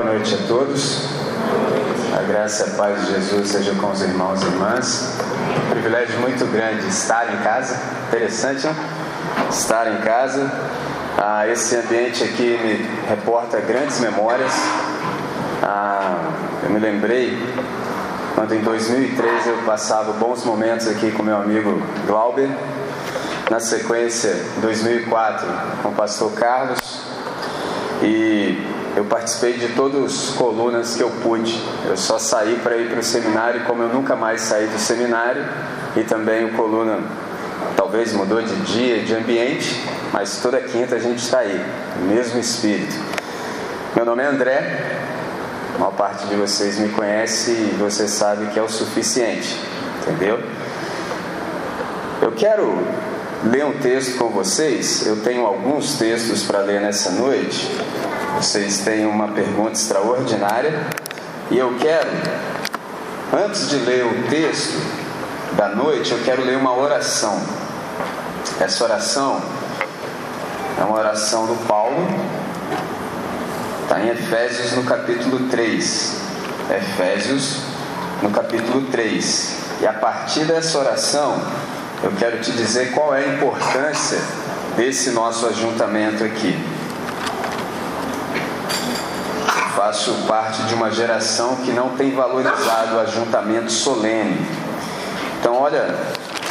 Boa noite a todos. A graça e a paz de Jesus seja com os irmãos e irmãs. Um privilégio muito grande estar em casa. Interessante, não? Estar em casa. Ah, esse ambiente aqui me reporta grandes memórias. Ah, eu me lembrei quando em 2003 eu passava bons momentos aqui com meu amigo Glauber. Na sequência, em 2004, com o pastor Carlos. E eu participei de todas as colunas que eu pude. Eu só saí para ir para o seminário, como eu nunca mais saí do seminário, e também o coluna talvez mudou de dia, de ambiente, mas toda quinta a gente está aí, mesmo espírito. Meu nome é André, a maior parte de vocês me conhece e você sabe que é o suficiente, entendeu? Eu quero ler um texto com vocês, eu tenho alguns textos para ler nessa noite. Vocês têm uma pergunta extraordinária e eu quero, antes de ler o texto da noite, eu quero ler uma oração. Essa oração é uma oração do Paulo, está em Efésios no capítulo 3. Efésios no capítulo 3. E a partir dessa oração, eu quero te dizer qual é a importância desse nosso ajuntamento aqui. Faço parte de uma geração que não tem valorizado o ajuntamento solene. Então, olha,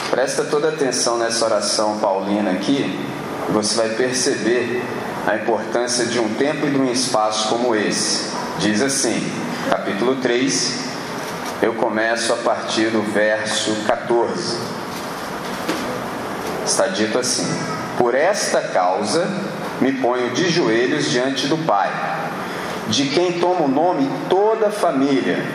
presta toda atenção nessa oração paulina aqui, você vai perceber a importância de um tempo e de um espaço como esse. Diz assim, capítulo 3, eu começo a partir do verso 14. Está dito assim: Por esta causa me ponho de joelhos diante do Pai de quem toma o nome toda a família,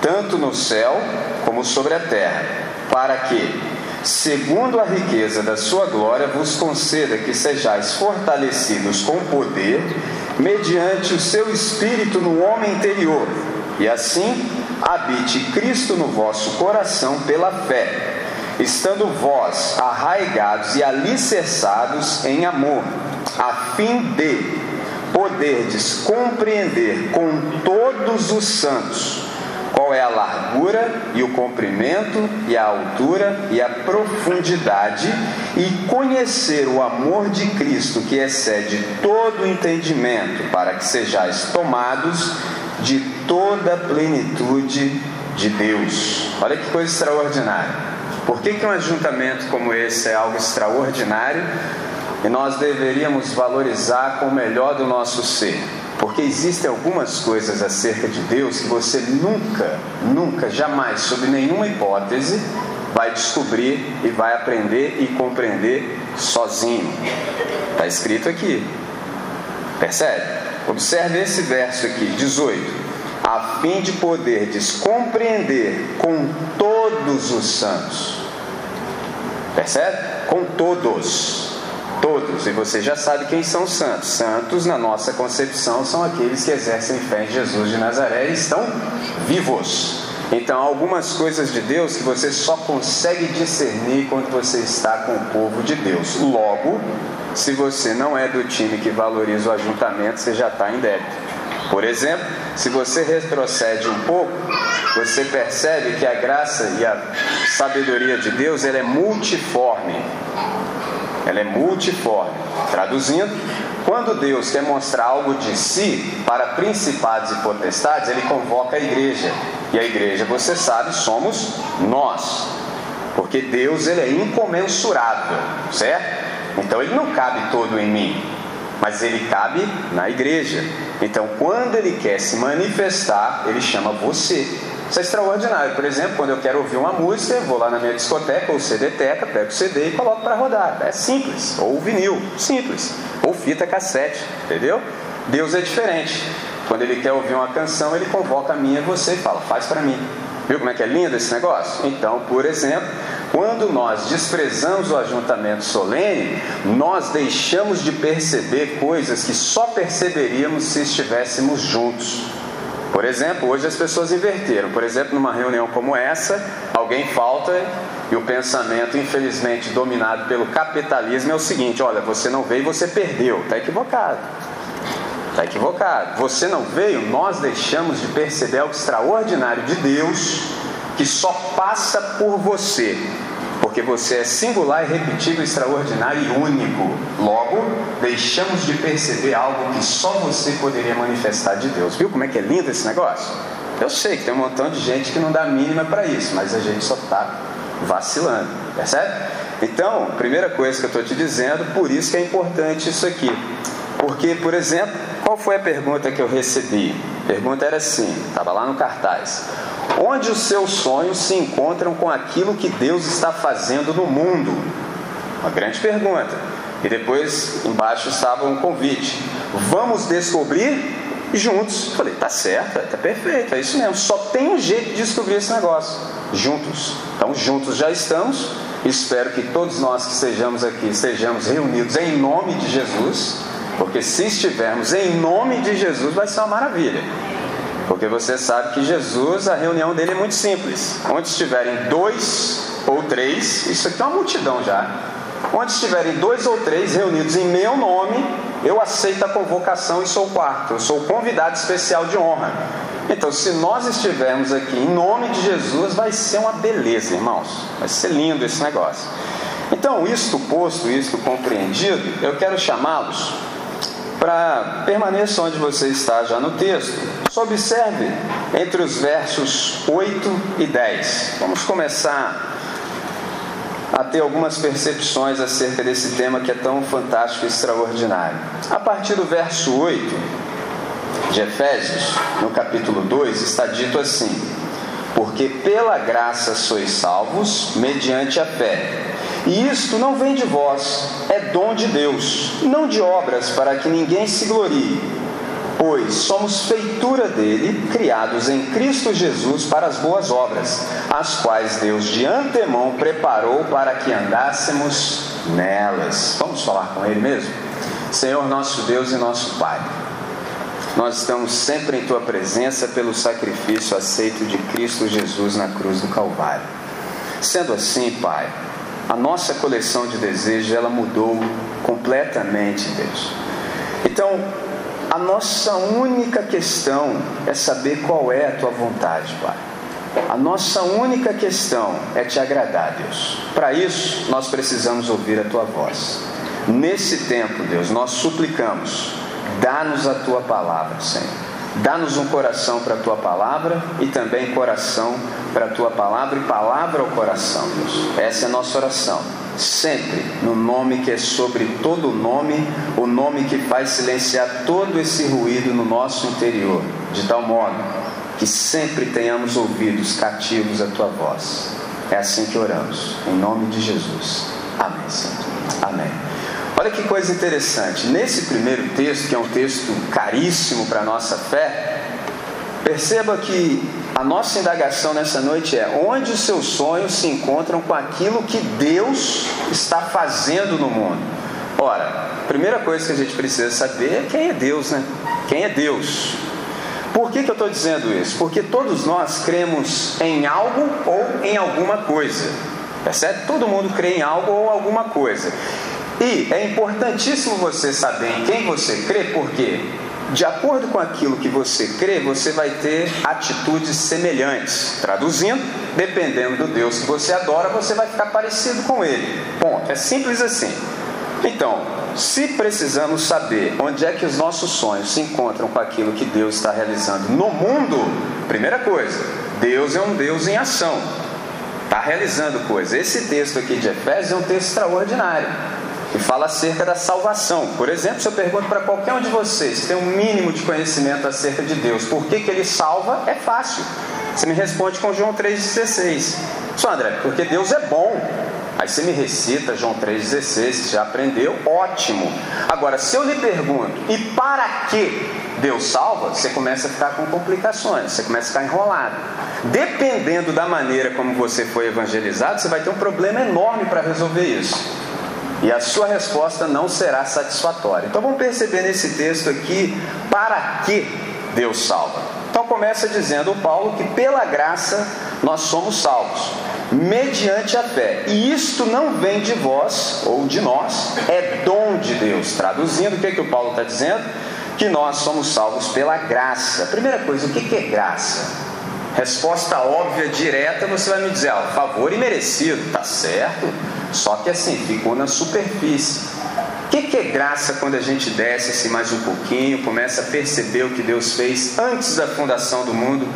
tanto no céu como sobre a terra, para que, segundo a riqueza da sua glória, vos conceda que sejais fortalecidos com poder, mediante o seu espírito no homem interior, e assim habite Cristo no vosso coração pela fé, estando vós arraigados e alicerçados em amor, a fim de poderdes compreender com todos os santos qual é a largura e o comprimento e a altura e a profundidade e conhecer o amor de Cristo que excede todo o entendimento para que sejais tomados de toda a plenitude de Deus. Olha que coisa extraordinária. Por que, que um ajuntamento como esse é algo extraordinário? E nós deveríamos valorizar com o melhor do nosso ser, porque existem algumas coisas acerca de Deus que você nunca, nunca, jamais, sob nenhuma hipótese, vai descobrir e vai aprender e compreender sozinho. Está escrito aqui. Percebe? Observe esse verso aqui, 18. A fim de poder compreender com todos os santos. Percebe? Com todos Todos, e você já sabe quem são os santos. Santos, na nossa concepção, são aqueles que exercem fé em Jesus de Nazaré e estão vivos. Então, algumas coisas de Deus que você só consegue discernir quando você está com o povo de Deus. Logo, se você não é do time que valoriza o ajuntamento, você já está em débito. Por exemplo, se você retrocede um pouco, você percebe que a graça e a sabedoria de Deus ela é multiforme ela é multiforme. Traduzindo, quando Deus quer mostrar algo de si para principados e potestades, ele convoca a igreja. E a igreja, você sabe, somos nós. Porque Deus ele é incomensurável, certo? Então ele não cabe todo em mim, mas ele cabe na igreja. Então, quando ele quer se manifestar, ele chama você. Isso é extraordinário. Por exemplo, quando eu quero ouvir uma música, vou lá na minha discoteca ou CD-teca, pego o CD e coloco para rodar. É simples. Ou vinil, simples. Ou fita cassete, entendeu? Deus é diferente. Quando ele quer ouvir uma canção, ele convoca a minha e você e fala, faz para mim. Viu como é que é lindo esse negócio? Então, por exemplo, quando nós desprezamos o ajuntamento solene, nós deixamos de perceber coisas que só perceberíamos se estivéssemos juntos. Por exemplo, hoje as pessoas inverteram. Por exemplo, numa reunião como essa, alguém falta e o pensamento, infelizmente, dominado pelo capitalismo é o seguinte: olha, você não veio você perdeu. Está equivocado. Está equivocado. Você não veio, nós deixamos de perceber algo extraordinário de Deus que só passa por você. Porque você é singular, irrepetível, extraordinário e único. Logo, deixamos de perceber algo que só você poderia manifestar de Deus. Viu como é que é lindo esse negócio? Eu sei que tem um montão de gente que não dá mínima para isso, mas a gente só está vacilando, percebe? Então, primeira coisa que eu estou te dizendo, por isso que é importante isso aqui. Porque, por exemplo, qual foi a pergunta que eu recebi? A pergunta era assim, estava lá no cartaz. Onde os seus sonhos se encontram com aquilo que Deus está fazendo no mundo? Uma grande pergunta. E depois embaixo estava um convite. Vamos descobrir juntos. Falei, tá certo, tá perfeito, é isso mesmo. Só tem um jeito de descobrir esse negócio. Juntos. Então, juntos já estamos. Espero que todos nós que estejamos aqui estejamos reunidos em nome de Jesus. Porque se estivermos em nome de Jesus, vai ser uma maravilha. Porque você sabe que Jesus, a reunião dele é muito simples. Onde estiverem dois ou três, isso aqui é uma multidão já. Onde estiverem dois ou três reunidos em meu nome, eu aceito a convocação e sou quarto. Eu sou convidado especial de honra. Então, se nós estivermos aqui em nome de Jesus, vai ser uma beleza, irmãos. Vai ser lindo esse negócio. Então, isto posto, isto compreendido, eu quero chamá-los para permaneça onde você está já no texto. Só observe entre os versos 8 e 10. Vamos começar a ter algumas percepções acerca desse tema que é tão fantástico e extraordinário. A partir do verso 8 de Efésios, no capítulo 2, está dito assim: Porque pela graça sois salvos, mediante a fé. E isto não vem de vós, é dom de Deus, não de obras para que ninguém se glorie. Pois somos feitura dele, criados em Cristo Jesus para as boas obras, as quais Deus de antemão preparou para que andássemos nelas. Vamos falar com ele mesmo? Senhor nosso Deus e nosso Pai, nós estamos sempre em tua presença pelo sacrifício aceito de Cristo Jesus na cruz do Calvário. Sendo assim, Pai, a nossa coleção de desejos ela mudou completamente, Deus. Então, a nossa única questão é saber qual é a tua vontade, Pai. A nossa única questão é te agradar, Deus. Para isso, nós precisamos ouvir a tua voz. Nesse tempo, Deus, nós suplicamos, dá-nos a tua palavra, Senhor Dá-nos um coração para a tua palavra e também coração para a tua palavra e palavra ao coração, Deus. Essa é a nossa oração. Sempre no nome que é sobre todo nome, o nome que faz silenciar todo esse ruído no nosso interior, de tal modo que sempre tenhamos ouvidos cativos à tua voz. É assim que oramos, em nome de Jesus. Amém, Senhor. Amém. Olha que coisa interessante. Nesse primeiro texto, que é um texto caríssimo para a nossa fé, perceba que a nossa indagação nessa noite é: onde os seus sonhos se encontram com aquilo que Deus está fazendo no mundo? Ora, a primeira coisa que a gente precisa saber é quem é Deus, né? Quem é Deus? Por que, que eu estou dizendo isso? Porque todos nós cremos em algo ou em alguma coisa. Percebe? Todo mundo crê em algo ou alguma coisa. E é importantíssimo você saber em quem você crê, porque de acordo com aquilo que você crê, você vai ter atitudes semelhantes. Traduzindo, dependendo do Deus que você adora, você vai ficar parecido com ele. Ponto. É simples assim. Então, se precisamos saber onde é que os nossos sonhos se encontram com aquilo que Deus está realizando no mundo, primeira coisa, Deus é um Deus em ação. Está realizando coisas. Esse texto aqui de Efésios é um texto extraordinário e fala acerca da salvação. Por exemplo, se eu pergunto para qualquer um de vocês que tem um mínimo de conhecimento acerca de Deus, por que, que ele salva, é fácil. Você me responde com João 3,16. Só André, porque Deus é bom. Aí você me recita João 3,16, você já aprendeu, ótimo. Agora, se eu lhe pergunto, e para que Deus salva, você começa a ficar com complicações, você começa a ficar enrolado. Dependendo da maneira como você foi evangelizado, você vai ter um problema enorme para resolver isso e a sua resposta não será satisfatória. Então vamos perceber nesse texto aqui para que Deus salva. Então começa dizendo o Paulo que pela graça nós somos salvos, mediante a fé. E isto não vem de vós ou de nós, é dom de Deus. Traduzindo, o que, é que o Paulo está dizendo? que nós somos salvos pela graça. Primeira coisa, o que é graça? Resposta óbvia, direta, você vai me dizer, ó, favor e merecido, tá certo? Só que assim, ficou na superfície. O que, que é graça quando a gente desce assim mais um pouquinho, começa a perceber o que Deus fez antes da fundação do mundo,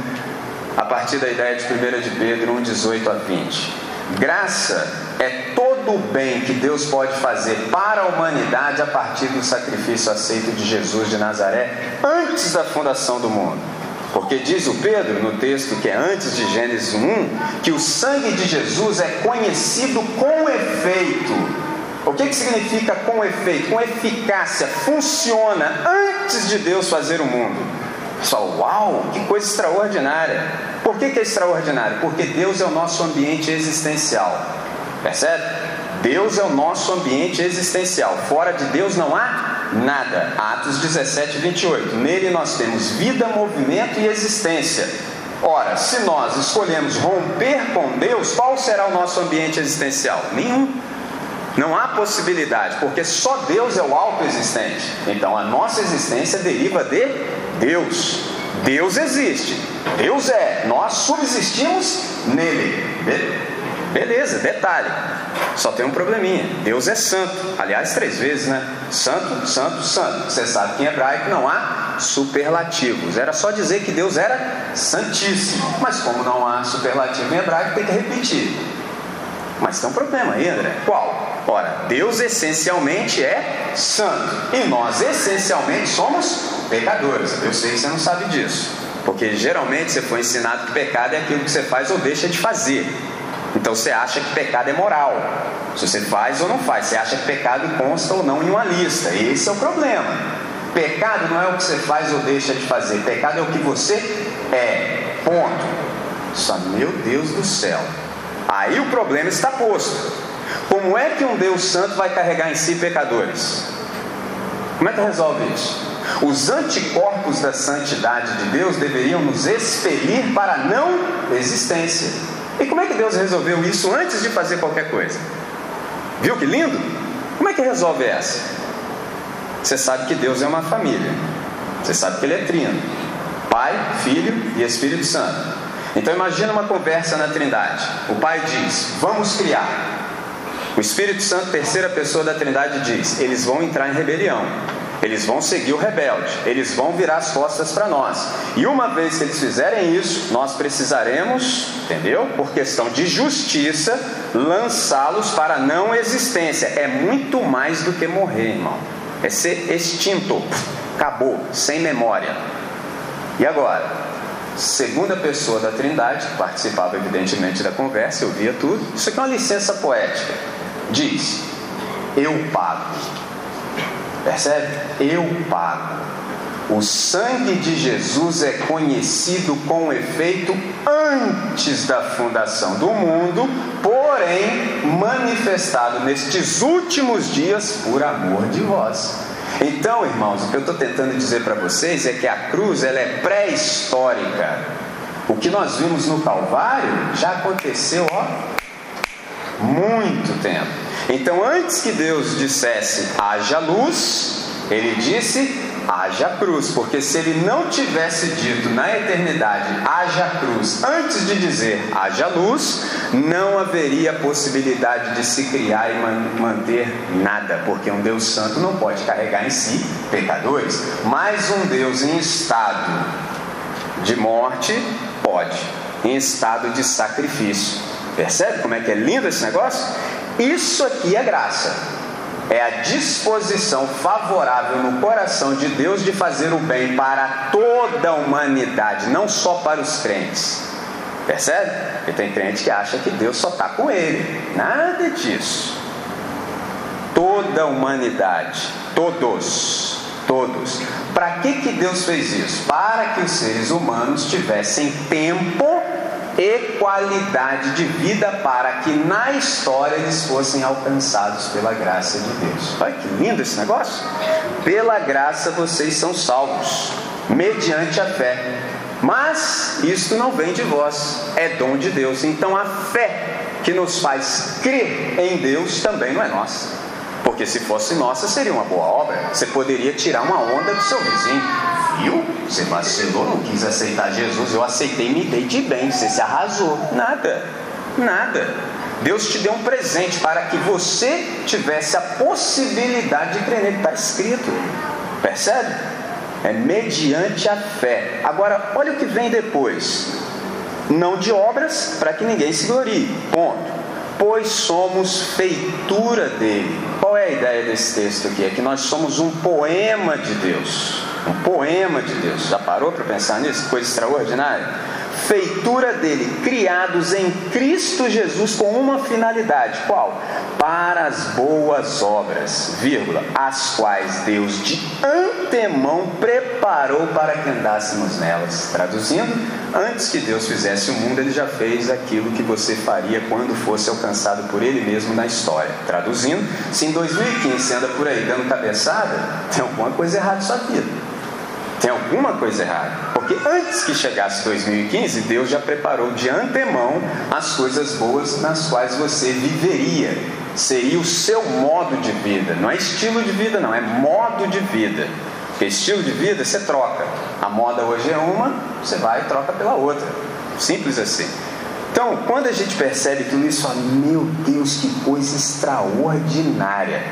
a partir da ideia de 1 de Pedro 1, 18 a 20? Graça é todo o bem que Deus pode fazer para a humanidade a partir do sacrifício aceito de Jesus de Nazaré antes da fundação do mundo. Porque diz o Pedro no texto que é antes de Gênesis 1 que o sangue de Jesus é conhecido com efeito. O que, que significa com efeito? Com eficácia, funciona antes de Deus fazer o mundo. Pessoal, uau, que coisa extraordinária. Por que, que é extraordinário? Porque Deus é o nosso ambiente existencial. Percebe? Deus é o nosso ambiente existencial. Fora de Deus não há nada. Atos 17, 28. Nele nós temos vida, movimento e existência. Ora, se nós escolhemos romper com Deus, qual será o nosso ambiente existencial? Nenhum. Não há possibilidade, porque só Deus é o autoexistente. Então a nossa existência deriva de Deus. Deus existe. Deus é. Nós subsistimos nele. Beleza, detalhe. Só tem um probleminha. Deus é santo. Aliás, três vezes, né? Santo, santo, santo. Você sabe que em hebraico não há superlativos. Era só dizer que Deus era santíssimo. Mas como não há superlativo em hebraico, tem que repetir. Mas tem um problema aí, André. Qual? Ora, Deus essencialmente é santo. E nós essencialmente somos pecadores. Eu sei que você não sabe disso. Porque geralmente você foi ensinado que pecado é aquilo que você faz ou deixa de fazer. Então você acha que pecado é moral. Se você faz ou não faz, você acha que pecado consta ou não em uma lista. Esse é o problema. Pecado não é o que você faz ou deixa de fazer. Pecado é o que você é. Ponto. Só meu Deus do céu. Aí o problema está posto. Como é que um Deus santo vai carregar em si pecadores? Como é que resolve isso? Os anticorpos da santidade de Deus deveriam nos expelir para a não existência. E como é que Deus resolveu isso antes de fazer qualquer coisa? Viu que lindo? Como é que resolve essa? Você sabe que Deus é uma família. Você sabe que Ele é trino: Pai, Filho e Espírito Santo. Então imagina uma conversa na Trindade. O Pai diz: Vamos criar. O Espírito Santo, terceira pessoa da Trindade, diz: Eles vão entrar em rebelião. Eles vão seguir o rebelde, eles vão virar as costas para nós. E uma vez que eles fizerem isso, nós precisaremos, entendeu? Por questão de justiça, lançá-los para a não existência. É muito mais do que morrer, irmão. É ser extinto. Acabou, sem memória. E agora? Segunda pessoa da Trindade, que participava evidentemente da conversa, eu via tudo. Isso aqui é uma licença poética. Diz: Eu pago Percebe? Eu pago. O sangue de Jesus é conhecido com efeito antes da fundação do mundo, porém manifestado nestes últimos dias por amor de vós. Então, irmãos, o que eu estou tentando dizer para vocês é que a cruz ela é pré-histórica. O que nós vimos no Calvário já aconteceu há muito tempo. Então, antes que Deus dissesse haja luz, ele disse haja cruz, porque se ele não tivesse dito na eternidade haja cruz antes de dizer haja luz, não haveria possibilidade de se criar e manter nada, porque um Deus santo não pode carregar em si pecadores, mas um Deus em estado de morte pode, em estado de sacrifício. Percebe como é que é lindo esse negócio? Isso aqui é graça. É a disposição favorável no coração de Deus de fazer o bem para toda a humanidade, não só para os crentes. Percebe? Porque tem crente que acha que Deus só está com ele. Nada disso. Toda a humanidade, todos, todos. Para que, que Deus fez isso? Para que os seres humanos tivessem tempo e qualidade de vida para que na história eles fossem alcançados pela graça de Deus. Olha que lindo esse negócio! Pela graça vocês são salvos, mediante a fé. Mas isto não vem de vós, é dom de Deus. Então a fé que nos faz crer em Deus também não é nossa. Porque se fosse nossa, seria uma boa obra. Você poderia tirar uma onda do seu vizinho. Viu? Você vacilou, não quis aceitar Jesus. Eu aceitei e me dei de bem. Você se arrasou. Nada. Nada. Deus te deu um presente para que você tivesse a possibilidade de crer nele. Está escrito. Percebe? É mediante a fé. Agora, olha o que vem depois. Não de obras, para que ninguém se glorie. Ponto pois somos feitura dele. Qual é a ideia desse texto aqui? É que nós somos um poema de Deus. Um poema de Deus. Já parou para pensar nisso? Coisa extraordinária? feitura dele, criados em Cristo Jesus com uma finalidade, qual? Para as boas obras, vírgula, as quais Deus de antemão preparou para que andássemos nelas. Traduzindo, antes que Deus fizesse o mundo, ele já fez aquilo que você faria quando fosse alcançado por ele mesmo na história. Traduzindo, se em 2015 você anda por aí dando cabeçada, tem alguma coisa errada na sua vida. Tem alguma coisa errada. Porque antes que chegasse 2015, Deus já preparou de antemão as coisas boas nas quais você viveria. Seria o seu modo de vida. Não é estilo de vida, não, é modo de vida. Porque estilo de vida você troca. A moda hoje é uma, você vai e troca pela outra. Simples assim. Então, quando a gente percebe tudo isso, fala, meu Deus, que coisa extraordinária.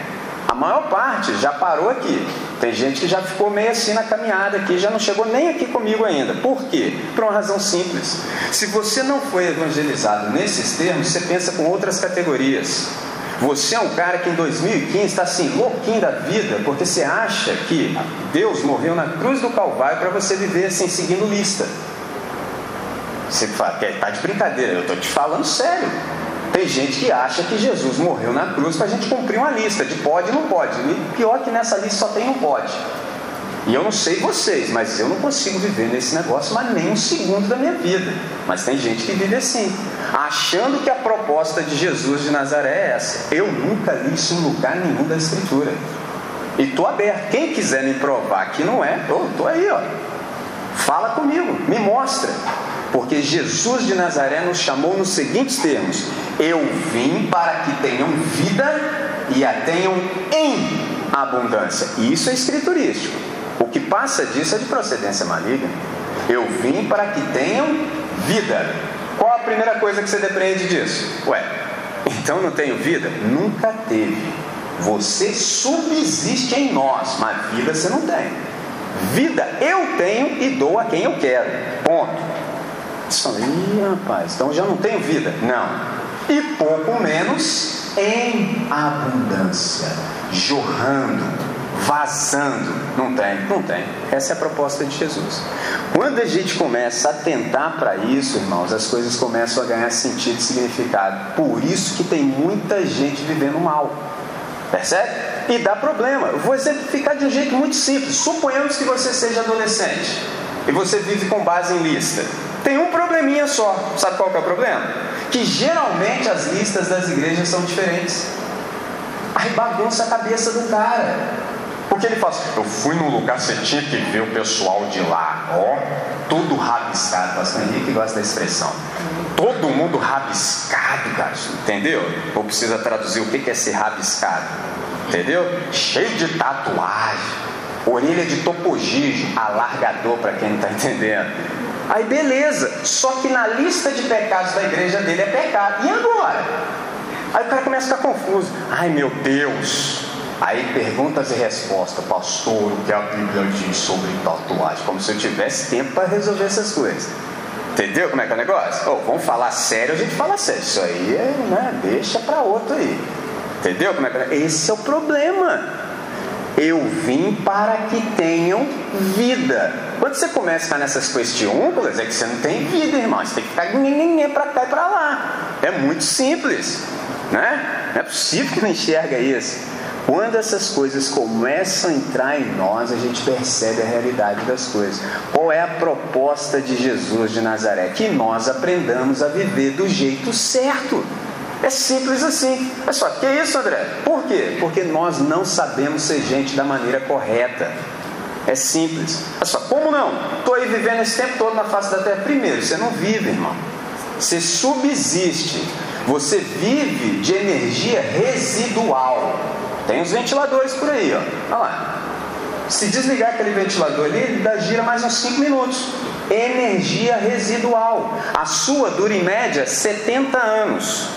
A maior parte já parou aqui. Tem gente que já ficou meio assim na caminhada aqui, já não chegou nem aqui comigo ainda. Por quê? Por uma razão simples. Se você não foi evangelizado nesses termos, você pensa com outras categorias. Você é um cara que em 2015 está assim, louquinho da vida, porque você acha que Deus morreu na cruz do Calvário para você viver assim, seguindo lista. Você fala, está de brincadeira, eu estou te falando sério. Tem gente que acha que Jesus morreu na cruz para a gente cumprir uma lista de pode e não pode. E pior que nessa lista só tem um pode. E eu não sei vocês, mas eu não consigo viver nesse negócio mais nem um segundo da minha vida. Mas tem gente que vive assim, achando que a proposta de Jesus de Nazaré é essa. Eu nunca li isso em lugar nenhum da Escritura. E estou aberto. Quem quiser me provar que não é, estou aí, ó. Fala comigo, me mostra. Porque Jesus de Nazaré nos chamou nos seguintes termos: Eu vim para que tenham vida e a tenham em abundância. Isso é escriturístico. O que passa disso é de procedência maligna. Eu vim para que tenham vida. Qual a primeira coisa que você depreende disso? Ué, então não tenho vida? Nunca teve. Você subsiste em nós, mas vida você não tem. Vida eu tenho e dou a quem eu quero. Ponto. Ih, rapaz, então já não tenho vida. Não. E pouco menos em abundância, jorrando, vazando. Não tem, não tem. Essa é a proposta de Jesus. Quando a gente começa a atentar para isso, irmãos, as coisas começam a ganhar sentido e significado. Por isso que tem muita gente vivendo mal. Percebe? E dá problema. Eu vou exemplificar de um jeito muito simples. Suponhamos que você seja adolescente e você vive com base em lista. Tem um probleminha só. Sabe qual é o problema? Que geralmente as listas das igrejas são diferentes. Aí bagunça a cabeça do cara. Porque ele fala assim, eu fui num lugar, você tinha que ver o pessoal de lá, ó, tudo rabiscado. Pastor Henrique gosta da expressão. Todo mundo rabiscado, cara, entendeu? Ou precisa traduzir o que é ser rabiscado, entendeu? Cheio de tatuagem, orelha de topogijo, alargador para quem não está entendendo Aí beleza, só que na lista de pecados da igreja dele é pecado. E agora? Aí o cara começa a ficar confuso. Ai meu Deus! Aí perguntas e respostas, pastor, o que a Bíblia diz sobre tatuagem? Como se eu tivesse tempo para resolver essas coisas. Entendeu como é que é o negócio? Oh, vamos falar sério, a gente fala sério. Isso aí é, né, deixa para outro aí. Entendeu como é que é? Esse é o problema. Eu vim para que tenham vida. Quando você começa a ficar nessas questiúnculas, é que você não tem vida, irmão. Você tem que ficar para cá e para lá. É muito simples. Né? Não é possível que não enxerga isso. Quando essas coisas começam a entrar em nós, a gente percebe a realidade das coisas. Qual é a proposta de Jesus de Nazaré? Que nós aprendamos a viver do jeito certo. É simples assim. É só, que isso, André? Por quê? Porque nós não sabemos ser gente da maneira correta. É simples. É só, como não? Estou aí vivendo esse tempo todo na face da terra. Primeiro, você não vive, irmão. Você subsiste. Você vive de energia residual. Tem os ventiladores por aí, ó. Olha lá. Se desligar aquele ventilador ali, ele gira mais uns 5 minutos. Energia residual. A sua dura em média 70 anos.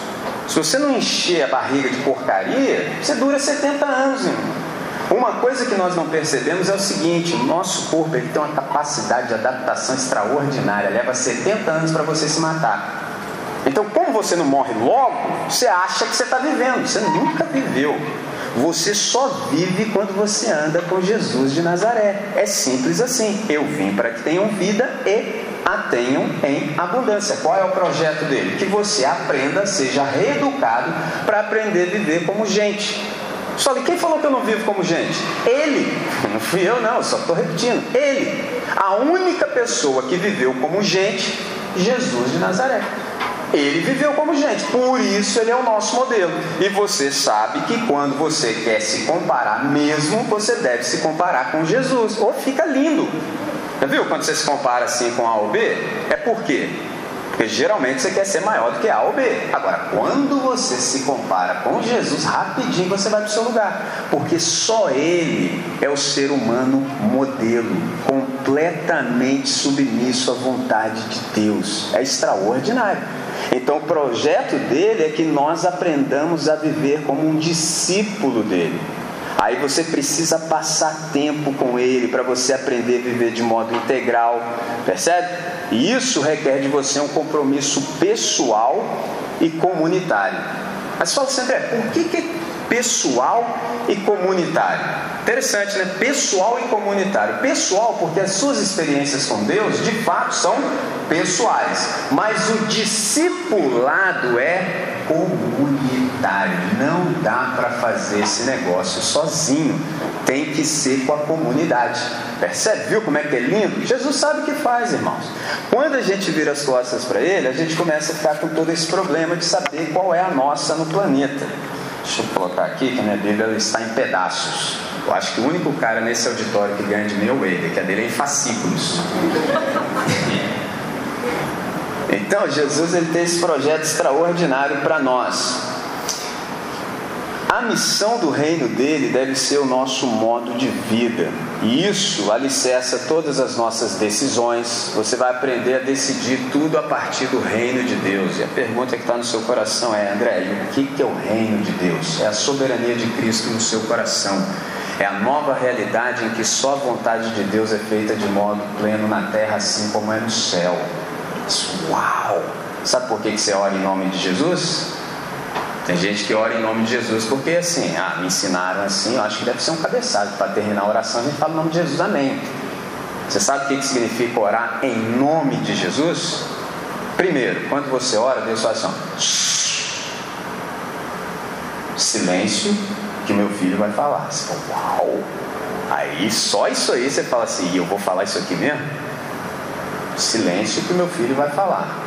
Se você não encher a barriga de porcaria, você dura 70 anos, irmão. Uma coisa que nós não percebemos é o seguinte: o nosso corpo ele tem uma capacidade de adaptação extraordinária, leva 70 anos para você se matar. Então, como você não morre logo, você acha que você está vivendo, você nunca viveu. Você só vive quando você anda com Jesus de Nazaré. É simples assim. Eu vim para que tenham vida e a tenham em abundância. Qual é o projeto dele? Que você aprenda, seja reeducado para aprender a viver como gente. Só que quem falou que eu não vivo como gente? Ele. Não fui eu, não, só estou repetindo. Ele. A única pessoa que viveu como gente, Jesus de Nazaré. Ele viveu como gente, por isso ele é o nosso modelo. E você sabe que quando você quer se comparar mesmo, você deve se comparar com Jesus. Ou fica lindo. Viu quando você se compara assim com A ou B? É por quê? Porque geralmente você quer ser maior do que A ou B. Agora, quando você se compara com Jesus, rapidinho você vai para o seu lugar. Porque só Ele é o ser humano modelo, completamente submisso à vontade de Deus. É extraordinário. Então, o projeto dele é que nós aprendamos a viver como um discípulo dele. Aí você precisa passar tempo com ele para você aprender a viver de modo integral, percebe? E isso requer de você um compromisso pessoal e comunitário. Mas fala sempre, é, por que, que é pessoal e comunitário? Interessante, né? Pessoal e comunitário. Pessoal, porque as suas experiências com Deus de fato são pessoais, mas o discipulado é comunitário. Não dá para fazer esse negócio sozinho. Tem que ser com a comunidade. Percebe? Viu como é que é lindo? Jesus sabe o que faz, irmãos. Quando a gente vira as costas para ele, a gente começa a ficar com todo esse problema de saber qual é a nossa no planeta. Deixa eu colocar aqui que a minha Bíblia está em pedaços. Eu acho que o único cara nesse auditório que ganha de mim é o Wader, que a dele é em fascículos. Então, Jesus ele tem esse projeto extraordinário para nós. A missão do reino dele deve ser o nosso modo de vida. E isso alicerça todas as nossas decisões. Você vai aprender a decidir tudo a partir do reino de Deus. E a pergunta que está no seu coração é: André, o que é o reino de Deus? É a soberania de Cristo no seu coração. É a nova realidade em que só a vontade de Deus é feita de modo pleno na terra, assim como é no céu. Uau! Sabe por que você ora em nome de Jesus? Tem gente que ora em nome de Jesus porque assim, ah, me ensinaram assim, eu acho que deve ser um cabeçado para terminar a oração a gente fala em nome de Jesus, amém. Você sabe o que significa orar em nome de Jesus? Primeiro, quando você ora, Deus fala assim: silêncio, que meu filho vai falar. Você fala, uau! Aí só isso aí você fala assim, eu vou falar isso aqui mesmo? Silêncio que meu filho vai falar.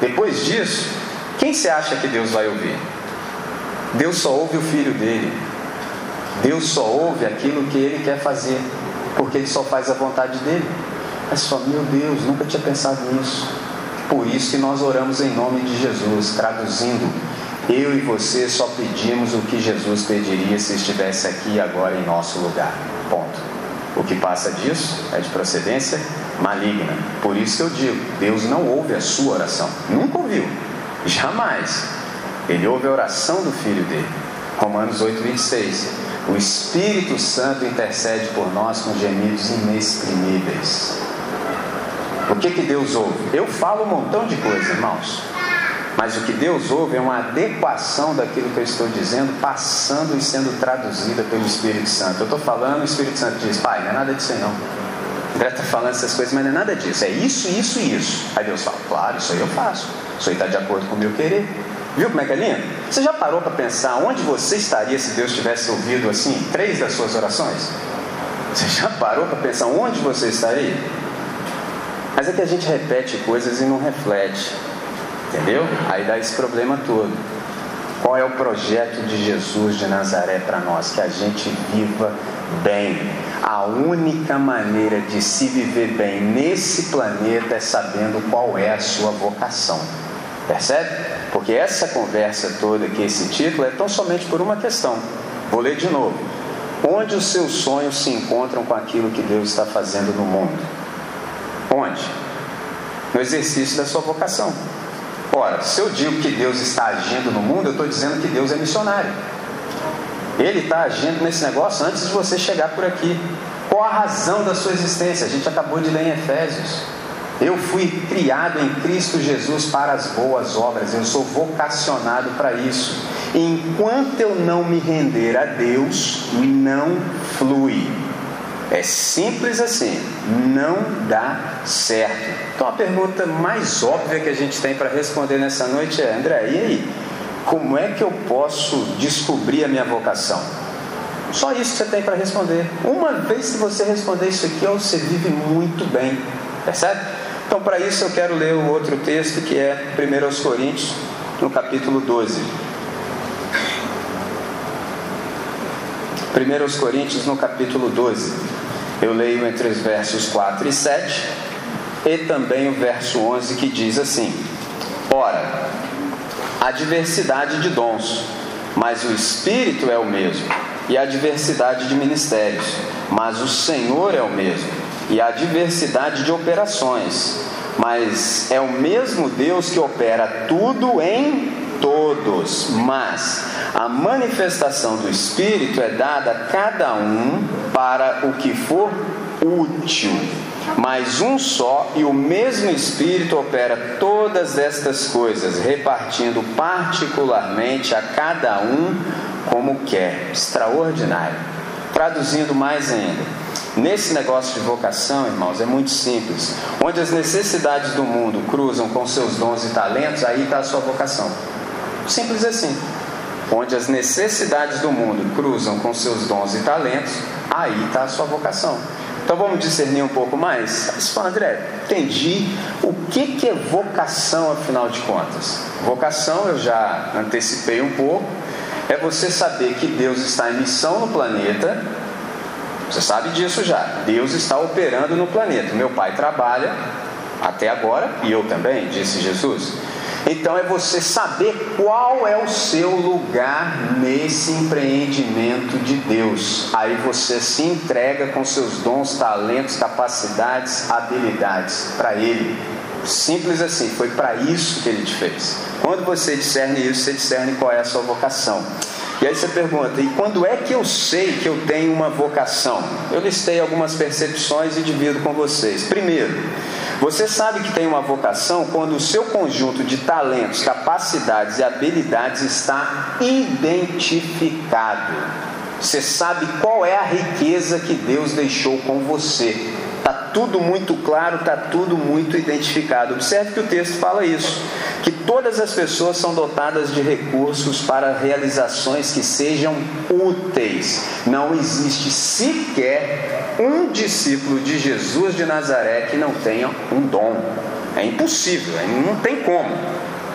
Depois disso, quem você acha que Deus vai ouvir? Deus só ouve o filho dele. Deus só ouve aquilo que ele quer fazer, porque ele só faz a vontade dele. Mas só, meu Deus, nunca tinha pensado nisso. Por isso que nós oramos em nome de Jesus, traduzindo. Eu e você só pedimos o que Jesus pediria se estivesse aqui agora em nosso lugar. Ponto. O que passa disso é de procedência maligna. Por isso que eu digo: Deus não ouve a sua oração. Nunca ouviu. Jamais. Ele ouve a oração do filho dele. Romanos 8, 26. O Espírito Santo intercede por nós com gemidos inexprimíveis. O que, que Deus ouve? Eu falo um montão de coisa, irmãos. Mas o que Deus ouve é uma adequação daquilo que eu estou dizendo, passando e sendo traduzida pelo Espírito Santo. Eu estou falando, o Espírito Santo diz: Pai, não é nada disso aí não. André está falando essas coisas, mas não é nada disso. É isso, isso e isso. Aí Deus fala: Claro, isso aí eu faço. Isso aí está de acordo com o meu querer. Viu como é que é lindo? Você já parou para pensar onde você estaria se Deus tivesse ouvido assim três das suas orações? Você já parou para pensar onde você estaria? Mas é que a gente repete coisas e não reflete, entendeu? Aí dá esse problema todo. Qual é o projeto de Jesus de Nazaré para nós? Que a gente viva bem. A única maneira de se viver bem nesse planeta é sabendo qual é a sua vocação. Percebe? Porque essa conversa toda aqui, esse título, é tão somente por uma questão. Vou ler de novo. Onde os seus sonhos se encontram com aquilo que Deus está fazendo no mundo? Onde? No exercício da sua vocação. Ora, se eu digo que Deus está agindo no mundo, eu estou dizendo que Deus é missionário. Ele está agindo nesse negócio antes de você chegar por aqui. Qual a razão da sua existência? A gente acabou de ler em Efésios. Eu fui criado em Cristo Jesus para as boas obras, eu sou vocacionado para isso. Enquanto eu não me render a Deus, não flui. É simples assim, não dá certo. Então a pergunta mais óbvia que a gente tem para responder nessa noite é: André, e aí? Como é que eu posso descobrir a minha vocação? Só isso que você tem para responder. Uma vez que você responder isso aqui, você vive muito bem. Percebe? Então, para isso, eu quero ler o outro texto que é 1 Coríntios, no capítulo 12. 1 Coríntios, no capítulo 12. Eu leio entre os versos 4 e 7 e também o verso 11 que diz assim: Ora, há diversidade de dons, mas o Espírito é o mesmo, e há diversidade de ministérios, mas o Senhor é o mesmo e a diversidade de operações, mas é o mesmo Deus que opera tudo em todos. Mas a manifestação do Espírito é dada a cada um para o que for útil. Mas um só e o mesmo Espírito opera todas estas coisas, repartindo particularmente a cada um como quer. Extraordinário. Traduzindo mais ainda, Nesse negócio de vocação, irmãos, é muito simples. Onde as necessidades do mundo cruzam com seus dons e talentos, aí está a sua vocação. Simples assim. Onde as necessidades do mundo cruzam com seus dons e talentos, aí está a sua vocação. Então vamos discernir um pouco mais? Você fala, André, entendi. O que, que é vocação, afinal de contas? Vocação, eu já antecipei um pouco, é você saber que Deus está em missão no planeta você sabe disso já. Deus está operando no planeta. Meu pai trabalha até agora e eu também, disse Jesus. Então é você saber qual é o seu lugar nesse empreendimento de Deus. Aí você se entrega com seus dons, talentos, capacidades, habilidades para Ele. Simples assim, foi para isso que Ele te fez. Quando você discerne isso, você discerne qual é a sua vocação. E aí você pergunta: e quando é que eu sei que eu tenho uma vocação? Eu listei algumas percepções e divido com vocês. Primeiro, você sabe que tem uma vocação quando o seu conjunto de talentos, capacidades e habilidades está identificado. Você sabe qual é a riqueza que Deus deixou com você. Está tudo muito claro, está tudo muito identificado. Observe que o texto fala isso que todas as pessoas são dotadas de recursos para realizações que sejam úteis. Não existe sequer um discípulo de Jesus de Nazaré que não tenha um dom. É impossível, não tem como.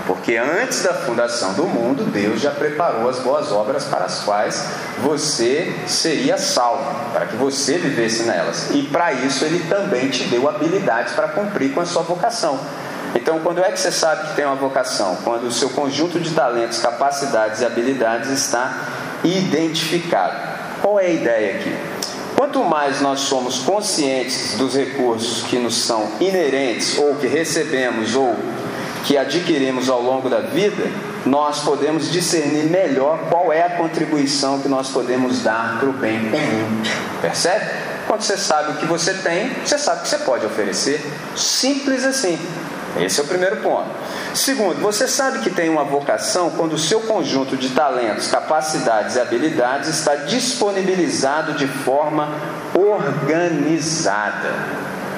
Porque antes da fundação do mundo, Deus já preparou as boas obras para as quais você seria salvo, para que você vivesse nelas. E para isso ele também te deu habilidades para cumprir com a sua vocação. Então, quando é que você sabe que tem uma vocação? Quando o seu conjunto de talentos, capacidades e habilidades está identificado. Qual é a ideia aqui? Quanto mais nós somos conscientes dos recursos que nos são inerentes, ou que recebemos, ou que adquirimos ao longo da vida, nós podemos discernir melhor qual é a contribuição que nós podemos dar para o bem comum. Percebe? Quando você sabe o que você tem, você sabe o que você pode oferecer. Simples assim. Esse é o primeiro ponto. Segundo, você sabe que tem uma vocação quando o seu conjunto de talentos, capacidades e habilidades está disponibilizado de forma organizada.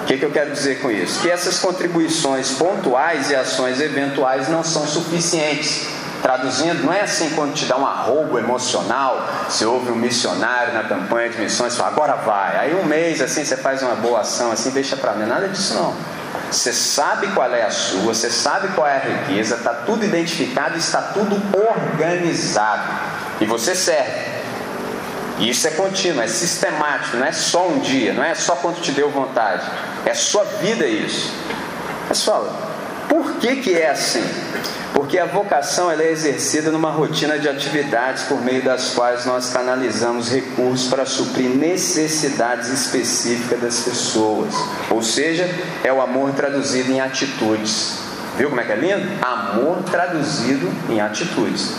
O que, que eu quero dizer com isso? Que essas contribuições pontuais e ações eventuais não são suficientes. Traduzindo, não é assim quando te dá um arrobo emocional, você ouve um missionário na campanha de missões, fala, agora vai. Aí um mês assim você faz uma boa ação, assim, deixa para mim. Nada disso não. Você sabe qual é a sua, você sabe qual é a riqueza, está tudo identificado, está tudo organizado. E você serve. E isso é contínuo, é sistemático, não é só um dia, não é só quando te deu vontade. É sua vida isso. Fala, Por que, que é assim? Porque a vocação ela é exercida numa rotina de atividades por meio das quais nós canalizamos recursos para suprir necessidades específicas das pessoas. Ou seja, é o amor traduzido em atitudes. Viu como é que é lindo? Amor traduzido em atitudes.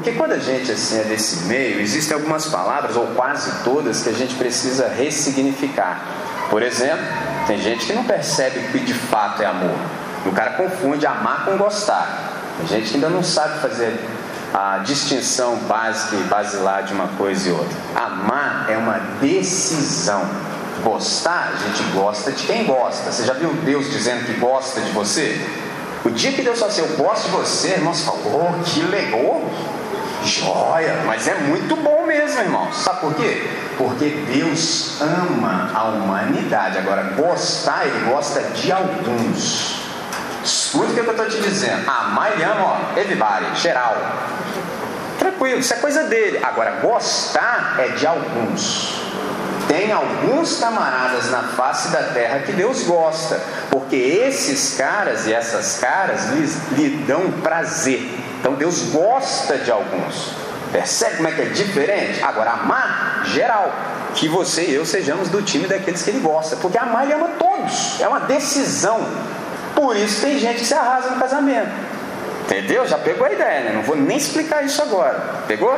Porque quando a gente assim é desse meio, existem algumas palavras, ou quase todas, que a gente precisa ressignificar. Por exemplo, tem gente que não percebe que de fato é amor. O cara confunde amar com gostar. A gente ainda não sabe fazer a distinção básica e basilar de uma coisa e outra. Amar é uma decisão. Gostar, a gente gosta de quem gosta. Você já viu Deus dizendo que gosta de você? O dia que Deus falou assim, eu gosto de você, irmão, você fala, oh, que legal, joia, mas é muito bom mesmo, irmão. Sabe por quê? Porque Deus ama a humanidade. Agora, gostar, Ele gosta de alguns. Escuta o que eu estou te dizendo. Amar e ama, ó, everybody, geral. Tranquilo, isso é coisa dele. Agora, gostar é de alguns. Tem alguns camaradas na face da terra que Deus gosta, porque esses caras e essas caras lhe dão prazer. Então Deus gosta de alguns. Percebe como é que é diferente? Agora, amar, geral. Que você e eu sejamos do time daqueles que ele gosta. Porque amar ele ama todos. É uma decisão. Por isso tem gente que se arrasa no casamento. Entendeu? Já pegou a ideia, né? Não vou nem explicar isso agora. Pegou?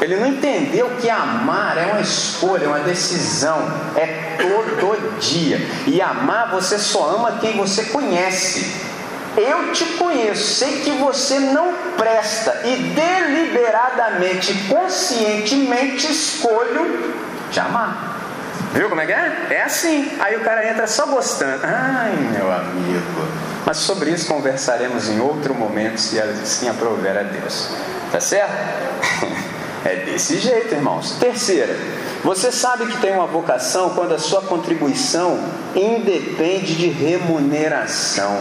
Ele não entendeu que amar é uma escolha, é uma decisão, é todo dia. E amar você só ama quem você conhece. Eu te conheço, sei que você não presta e deliberadamente, conscientemente escolho te amar. Viu como é que é? É assim. Aí o cara entra só gostando. Ai, meu amigo. Mas sobre isso conversaremos em outro momento, se assim aprover a Deus. Tá certo? É desse jeito, irmãos. Terceira, você sabe que tem uma vocação quando a sua contribuição independe de remuneração.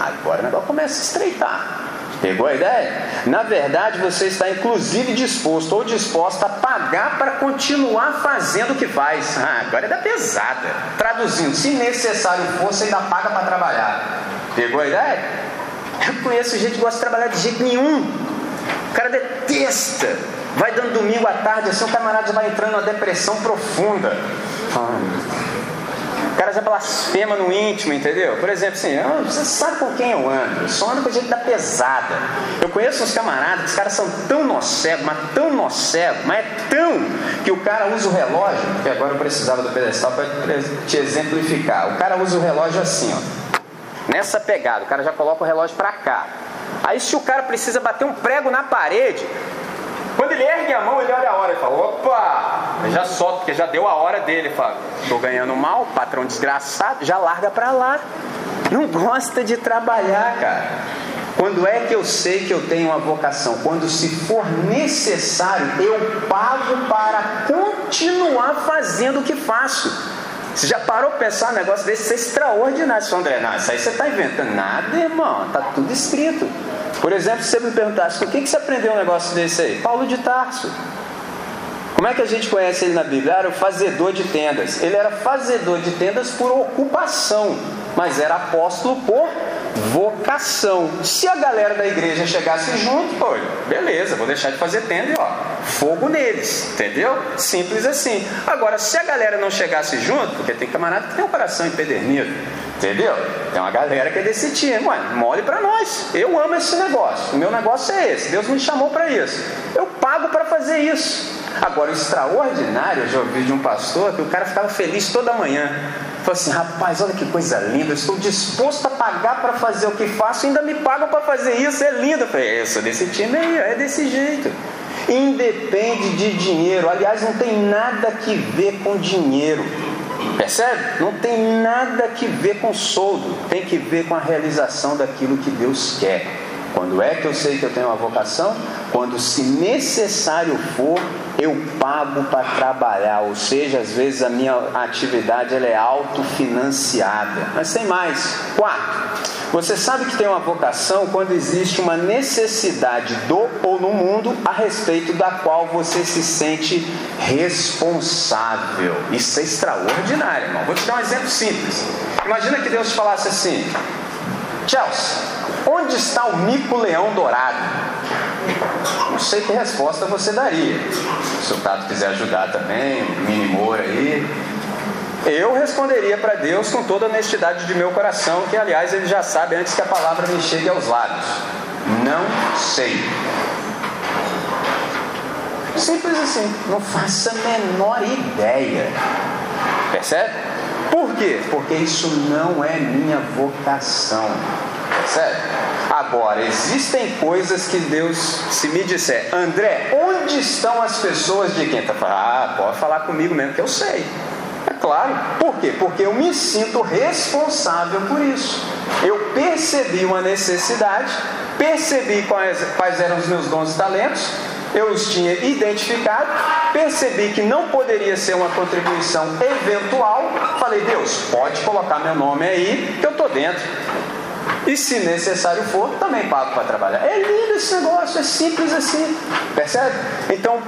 Agora o negócio começa a estreitar. Pegou a ideia? Na verdade, você está inclusive disposto ou disposta a pagar para continuar fazendo o que faz. Ah, agora é da pesada. Traduzindo, se necessário for, você ainda paga para trabalhar. Pegou a ideia? Eu conheço gente que gosta de trabalhar de jeito nenhum. O cara detesta. Vai dando domingo à tarde, assim o camarada vai entrando numa depressão profunda. Ah, o cara já blasfema no íntimo, entendeu? Por exemplo, assim, eu, você sabe com quem eu ando? Eu só ando com gente da pesada. Eu conheço uns camaradas que os caras são tão nocebo, mas tão nocebo, mas é tão que o cara usa o relógio, que agora eu precisava do pedestal para te exemplificar. O cara usa o relógio assim, ó. Nessa pegada, o cara já coloca o relógio para cá. Aí se o cara precisa bater um prego na parede, quando ele ergue a mão, ele olha a hora e fala: opa, já solta, porque já deu a hora dele. Fala: estou ganhando mal, patrão desgraçado, já larga para lá. Não gosta de trabalhar, cara. Quando é que eu sei que eu tenho uma vocação? Quando, se for necessário, eu pago para continuar fazendo o que faço. Você já parou para pensar um negócio desse? Isso é extraordinário. Você André, não, isso aí você está inventando. Nada, irmão, está tudo escrito. Por exemplo, se você me perguntasse, por que, que você aprendeu um negócio desse aí? Paulo de Tarso. Como é que a gente conhece ele na Bíblia? Era o fazedor de tendas. Ele era fazedor de tendas por ocupação, mas era apóstolo por vocação. Se a galera da igreja chegasse junto, olha, beleza, vou deixar de fazer tenda e ó, fogo neles, entendeu? Simples assim. Agora, se a galera não chegasse junto, porque tem camarada que tem um coração empedernido, Entendeu? Tem uma galera que é desse time. Ué, mole para nós. Eu amo esse negócio. O meu negócio é esse. Deus me chamou para isso. Eu pago para fazer isso. Agora, o extraordinário, eu já ouvi de um pastor que o cara ficava feliz toda manhã. Falou assim: rapaz, olha que coisa linda. Eu estou disposto a pagar para fazer o que faço, ainda me pagam para fazer isso. É lindo. Eu falei: eu sou desse time aí, é desse jeito. Independe de dinheiro. Aliás, não tem nada que ver com dinheiro. Percebe? Não tem nada que ver com soldo, tem que ver com a realização daquilo que Deus quer. Quando é que eu sei que eu tenho uma vocação? Quando, se necessário for, eu pago para trabalhar, ou seja, às vezes a minha atividade ela é autofinanciada. Mas tem mais. Quarto, você sabe que tem uma vocação quando existe uma necessidade do ou no mundo a respeito da qual você se sente responsável. Isso é extraordinário, irmão. Vou te dar um exemplo simples. Imagina que Deus falasse assim: Chelsea onde está o mico-leão dourado? Não sei que resposta você daria. Se o Tato quiser ajudar também, mini aí. Eu responderia para Deus com toda a honestidade de meu coração, que aliás ele já sabe antes que a palavra me chegue aos lábios. Não sei. Simples assim, não faço a menor ideia. Percebe? Por quê? Porque isso não é minha vocação. Percebe? Agora, existem coisas que Deus, se me disser, André, onde estão as pessoas de quem está falando? Ah, pode falar comigo mesmo, que eu sei. É claro. Por quê? Porque eu me sinto responsável por isso. Eu percebi uma necessidade, percebi quais, quais eram os meus dons e talentos, eu os tinha identificado, percebi que não poderia ser uma contribuição eventual, falei, Deus, pode colocar meu nome aí, que eu estou dentro. E se necessário for, também pago para trabalhar. É lindo esse negócio, é simples assim. Percebe? Então,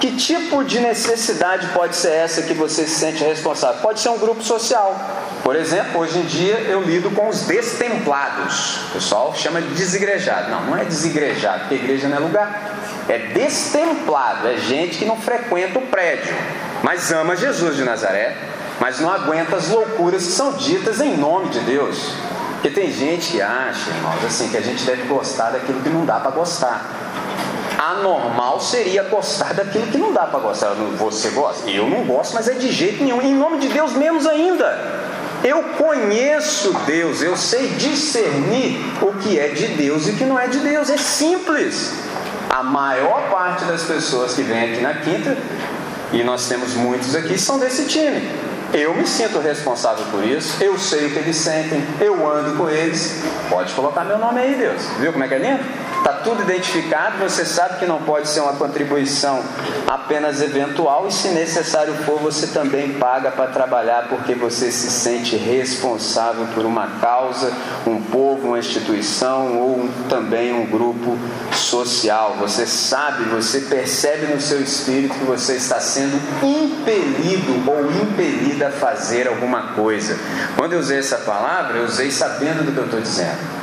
que tipo de necessidade pode ser essa que você se sente responsável? Pode ser um grupo social. Por exemplo, hoje em dia eu lido com os destemplados. O pessoal chama de desigrejado. Não, não é desigrejado, porque igreja não é lugar. É destemplado, é gente que não frequenta o prédio, mas ama Jesus de Nazaré, mas não aguenta as loucuras que são ditas em nome de Deus. Porque tem gente que acha, irmãos, assim, que a gente deve gostar daquilo que não dá para gostar. Anormal seria gostar daquilo que não dá para gostar. Você gosta? Eu não gosto, mas é de jeito nenhum. Em nome de Deus, menos ainda. Eu conheço Deus, eu sei discernir o que é de Deus e o que não é de Deus. É simples. A maior parte das pessoas que vem aqui na quinta, e nós temos muitos aqui, são desse time. Eu me sinto responsável por isso, eu sei o que eles sentem, eu ando com eles. Pode colocar meu nome aí, Deus. Viu como é que é lindo? Está tudo identificado, você sabe que não pode ser uma contribuição apenas eventual e, se necessário for, você também paga para trabalhar porque você se sente responsável por uma causa, um povo, uma instituição ou um, também um grupo social. Você sabe, você percebe no seu espírito que você está sendo impelido ou impelida a fazer alguma coisa. Quando eu usei essa palavra, eu usei sabendo do que eu estou dizendo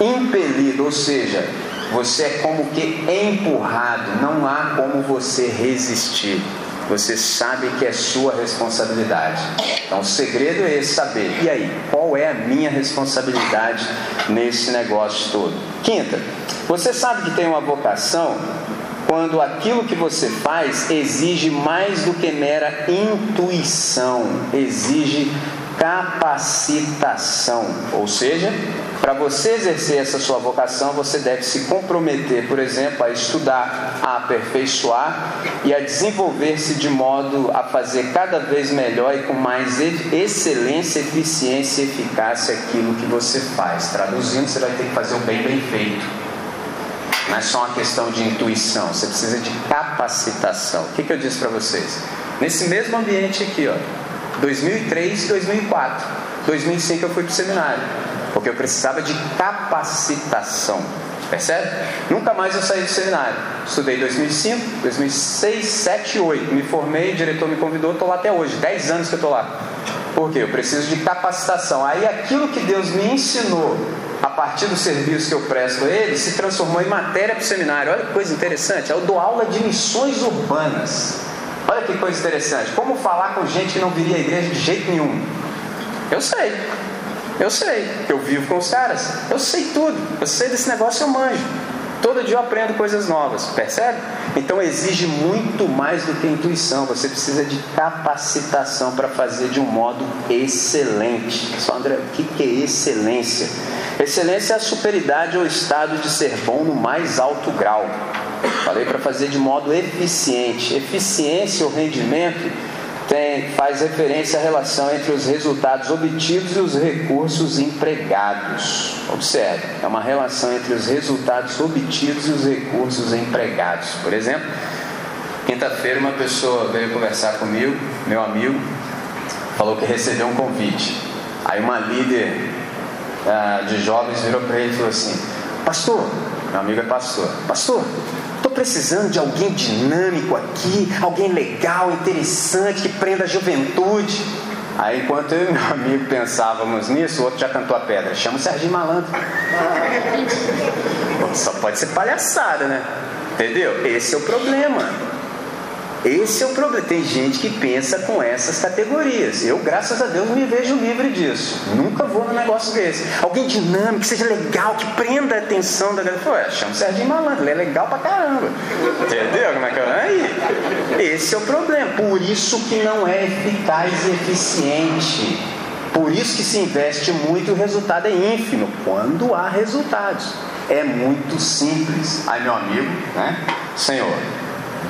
impelido, ou seja, você é como que empurrado, não há como você resistir. Você sabe que é sua responsabilidade. Então o segredo é esse saber. E aí, qual é a minha responsabilidade nesse negócio todo? Quinta, você sabe que tem uma vocação quando aquilo que você faz exige mais do que mera intuição, exige capacitação, ou seja, para você exercer essa sua vocação, você deve se comprometer, por exemplo, a estudar, a aperfeiçoar e a desenvolver-se de modo a fazer cada vez melhor e com mais excelência, eficiência e eficácia aquilo que você faz. Traduzindo, você vai ter que fazer o bem bem feito. Não é só uma questão de intuição, você precisa de capacitação. O que, que eu disse para vocês? Nesse mesmo ambiente aqui, ó, 2003, 2004, 2005 eu fui para o seminário porque eu precisava de capacitação. Percebe? Nunca mais eu saí do seminário. Estudei 2005, 2006, 2007 2008. Me formei, o diretor me convidou, estou lá até hoje. 10 anos que eu estou lá. Por quê? Eu preciso de capacitação. Aí aquilo que Deus me ensinou a partir do serviço que eu presto a ele se transformou em matéria para o seminário. Olha que coisa interessante. Eu dou aula de missões urbanas. Olha que coisa interessante. Como falar com gente que não viria à igreja de jeito nenhum. Eu sei. Eu sei, eu vivo com os caras. Eu sei tudo. Eu sei desse negócio, eu manjo. Todo dia eu aprendo coisas novas, percebe? Então exige muito mais do que intuição. Você precisa de capacitação para fazer de um modo excelente. Só André, o que é excelência? Excelência é a superioridade ou estado de ser bom no mais alto grau. Falei para fazer de modo eficiente. Eficiência ou rendimento tem, faz referência à relação entre os resultados obtidos e os recursos empregados. Observe, é uma relação entre os resultados obtidos e os recursos empregados. Por exemplo, quinta-feira uma pessoa veio conversar comigo, meu amigo, falou que recebeu um convite. Aí uma líder ah, de jovens virou para ele e falou assim: Pastor, meu amigo é pastor, Pastor, Estou precisando de alguém dinâmico aqui, alguém legal, interessante, que prenda a juventude. Aí enquanto eu e meu amigo pensávamos nisso, o outro já cantou a pedra. Chama o Serginho Malandro. Só pode ser palhaçada, né? Entendeu? Esse é o problema. Esse é o problema. Tem gente que pensa com essas categorias. Eu, graças a Deus, me vejo livre disso. Nunca vou num negócio desse. Alguém dinâmico, que seja legal, que prenda a atenção da galera. Pô, chama o Serginho Malandro, ele é legal pra caramba. Entendeu como é que é? Aí, esse é o problema. Por isso que não é eficaz e eficiente. Por isso que se investe muito e o resultado é ínfimo. Quando há resultados. É muito simples. Aí, meu amigo, né? Senhor,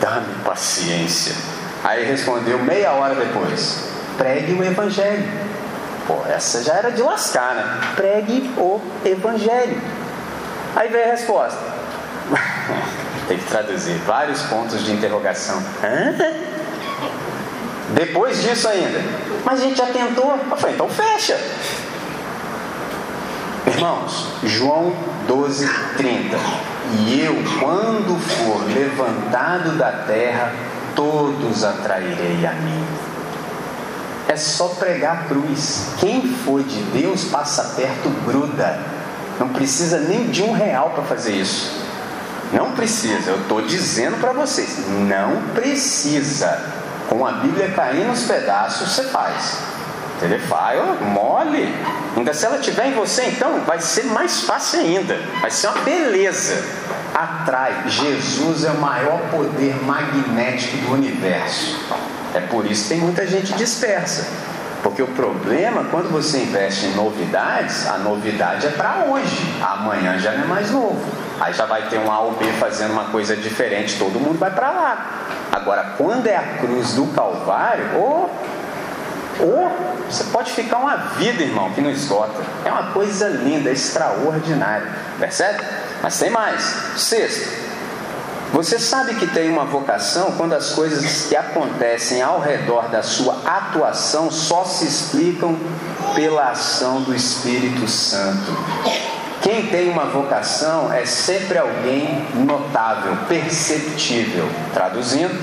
Dá-me paciência. Aí respondeu meia hora depois: pregue o Evangelho. Pô, essa já era de lascar, né? Pregue o Evangelho. Aí veio a resposta. Tem que traduzir vários pontos de interrogação. Hã? Depois disso ainda. Mas a gente já tentou. Eu falei, então fecha. Irmãos, João 12, 30. E eu, quando for levantado da terra, todos atrairei a mim. É só pregar a cruz. Quem for de Deus passa perto, gruda. Não precisa nem de um real para fazer isso. Não precisa, eu estou dizendo para vocês, não precisa. Com a Bíblia caindo nos pedaços, você faz. Entendeu? Vai, mole. Ainda se ela tiver em você, então vai ser mais fácil ainda. Vai ser uma beleza. Atrai. Jesus é o maior poder magnético do universo. É por isso que tem muita gente dispersa. Porque o problema, quando você investe em novidades, a novidade é para hoje. Amanhã já não é mais novo. Aí já vai ter um A ou B fazendo uma coisa diferente, todo mundo vai para lá. Agora, quando é a cruz do Calvário, oh, ou você pode ficar uma vida, irmão, que não esgota. É uma coisa linda, extraordinária. Percebe? Mas tem mais. Sexto, você sabe que tem uma vocação quando as coisas que acontecem ao redor da sua atuação só se explicam pela ação do Espírito Santo. Quem tem uma vocação é sempre alguém notável, perceptível. Traduzindo,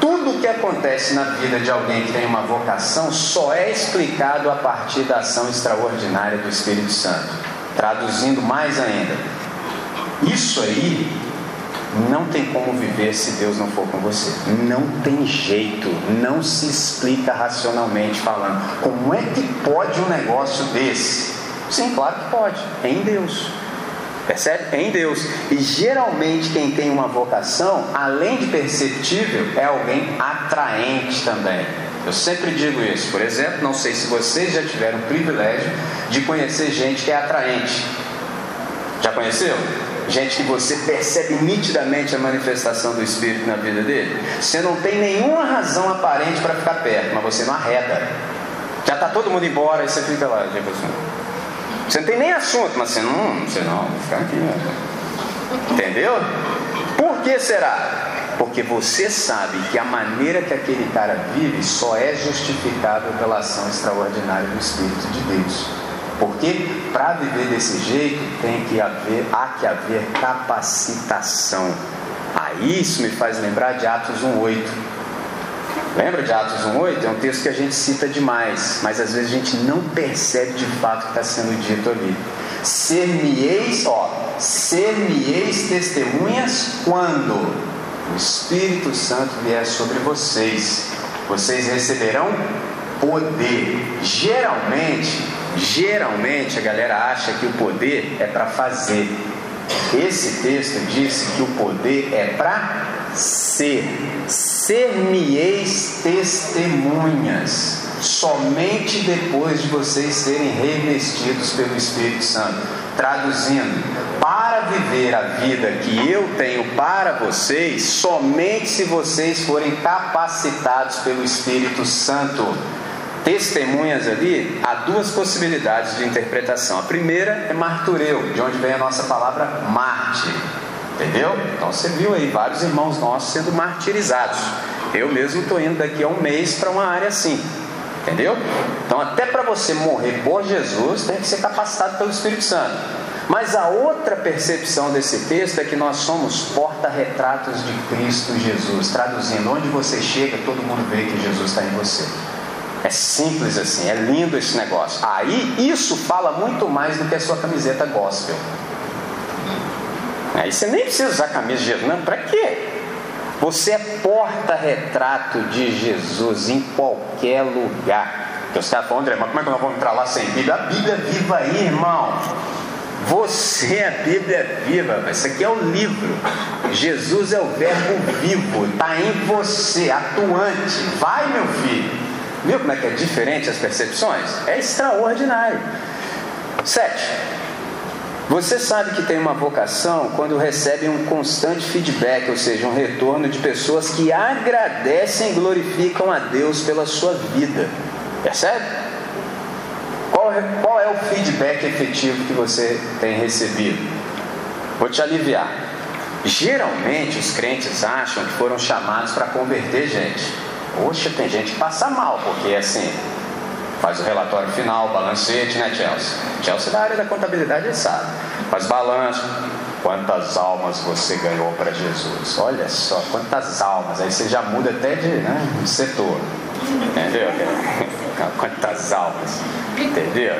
tudo o que acontece na vida de alguém que tem uma vocação só é explicado a partir da ação extraordinária do Espírito Santo. Traduzindo mais ainda, isso aí não tem como viver se Deus não for com você. Não tem jeito, não se explica racionalmente falando. Como é que pode um negócio desse? Sim, claro que pode, é em Deus. Percebe? Em Deus. E geralmente quem tem uma vocação, além de perceptível, é alguém atraente também. Eu sempre digo isso. Por exemplo, não sei se vocês já tiveram o privilégio de conhecer gente que é atraente. Já conheceu? Gente que você percebe nitidamente a manifestação do Espírito na vida dele. Você não tem nenhuma razão aparente para ficar perto, mas você não arreda. Já está todo mundo embora e você fica lá, tipo assim. Você não tem nem assunto, mas você não, você não, vou ficar aqui. Né? Entendeu? Por que será? Porque você sabe que a maneira que aquele cara vive só é justificável pela ação extraordinária do Espírito de Deus. Porque para viver desse jeito tem que haver, há que haver capacitação. Aí isso me faz lembrar de Atos 1,8 Lembra de Atos 1,8? É um texto que a gente cita demais, mas às vezes a gente não percebe de fato o que está sendo dito ali. Ser-me-eis, ó, ser-me-eis testemunhas quando o Espírito Santo vier sobre vocês. Vocês receberão poder. Geralmente, geralmente a galera acha que o poder é para fazer. Esse texto disse que o poder é para ser ser-me-eis testemunhas, somente depois de vocês serem revestidos pelo Espírito Santo. Traduzindo, para viver a vida que eu tenho para vocês, somente se vocês forem capacitados pelo Espírito Santo. Testemunhas ali, há duas possibilidades de interpretação. A primeira é martureu, de onde vem a nossa palavra mártir Entendeu? Então você viu aí vários irmãos nossos sendo martirizados. Eu mesmo estou indo daqui a um mês para uma área assim. Entendeu? Então, até para você morrer por Jesus, tem que ser capacitado pelo Espírito Santo. Mas a outra percepção desse texto é que nós somos porta-retratos de Cristo Jesus. Traduzindo, onde você chega, todo mundo vê que Jesus está em você. É simples assim, é lindo esse negócio. Aí isso fala muito mais do que a sua camiseta gospel. Aí você nem precisa usar camisa de Jesus, não, para quê? Você é porta-retrato de Jesus em qualquer lugar. Porque os caras falam, André, mas como é que nós vamos entrar lá sem Bíblia? A Bíblia é viva aí, irmão. Você é a Bíblia viva, isso aqui é o livro. Jesus é o verbo vivo, está em você, atuante. Vai, meu filho. Viu como é que é diferente as percepções? É extraordinário. Sete. Você sabe que tem uma vocação quando recebe um constante feedback, ou seja, um retorno de pessoas que agradecem e glorificam a Deus pela sua vida. Percebe? Qual é, qual é o feedback efetivo que você tem recebido? Vou te aliviar. Geralmente os crentes acham que foram chamados para converter gente. Poxa, tem gente que passa mal, porque assim, faz o relatório final, balancete, né, Chelsea? Chelsea da área da contabilidade sabe. Faz balanço. Quantas almas você ganhou para Jesus? Olha só, quantas almas. Aí você já muda até de, né, de setor. Entendeu? Quantas almas. Entendeu?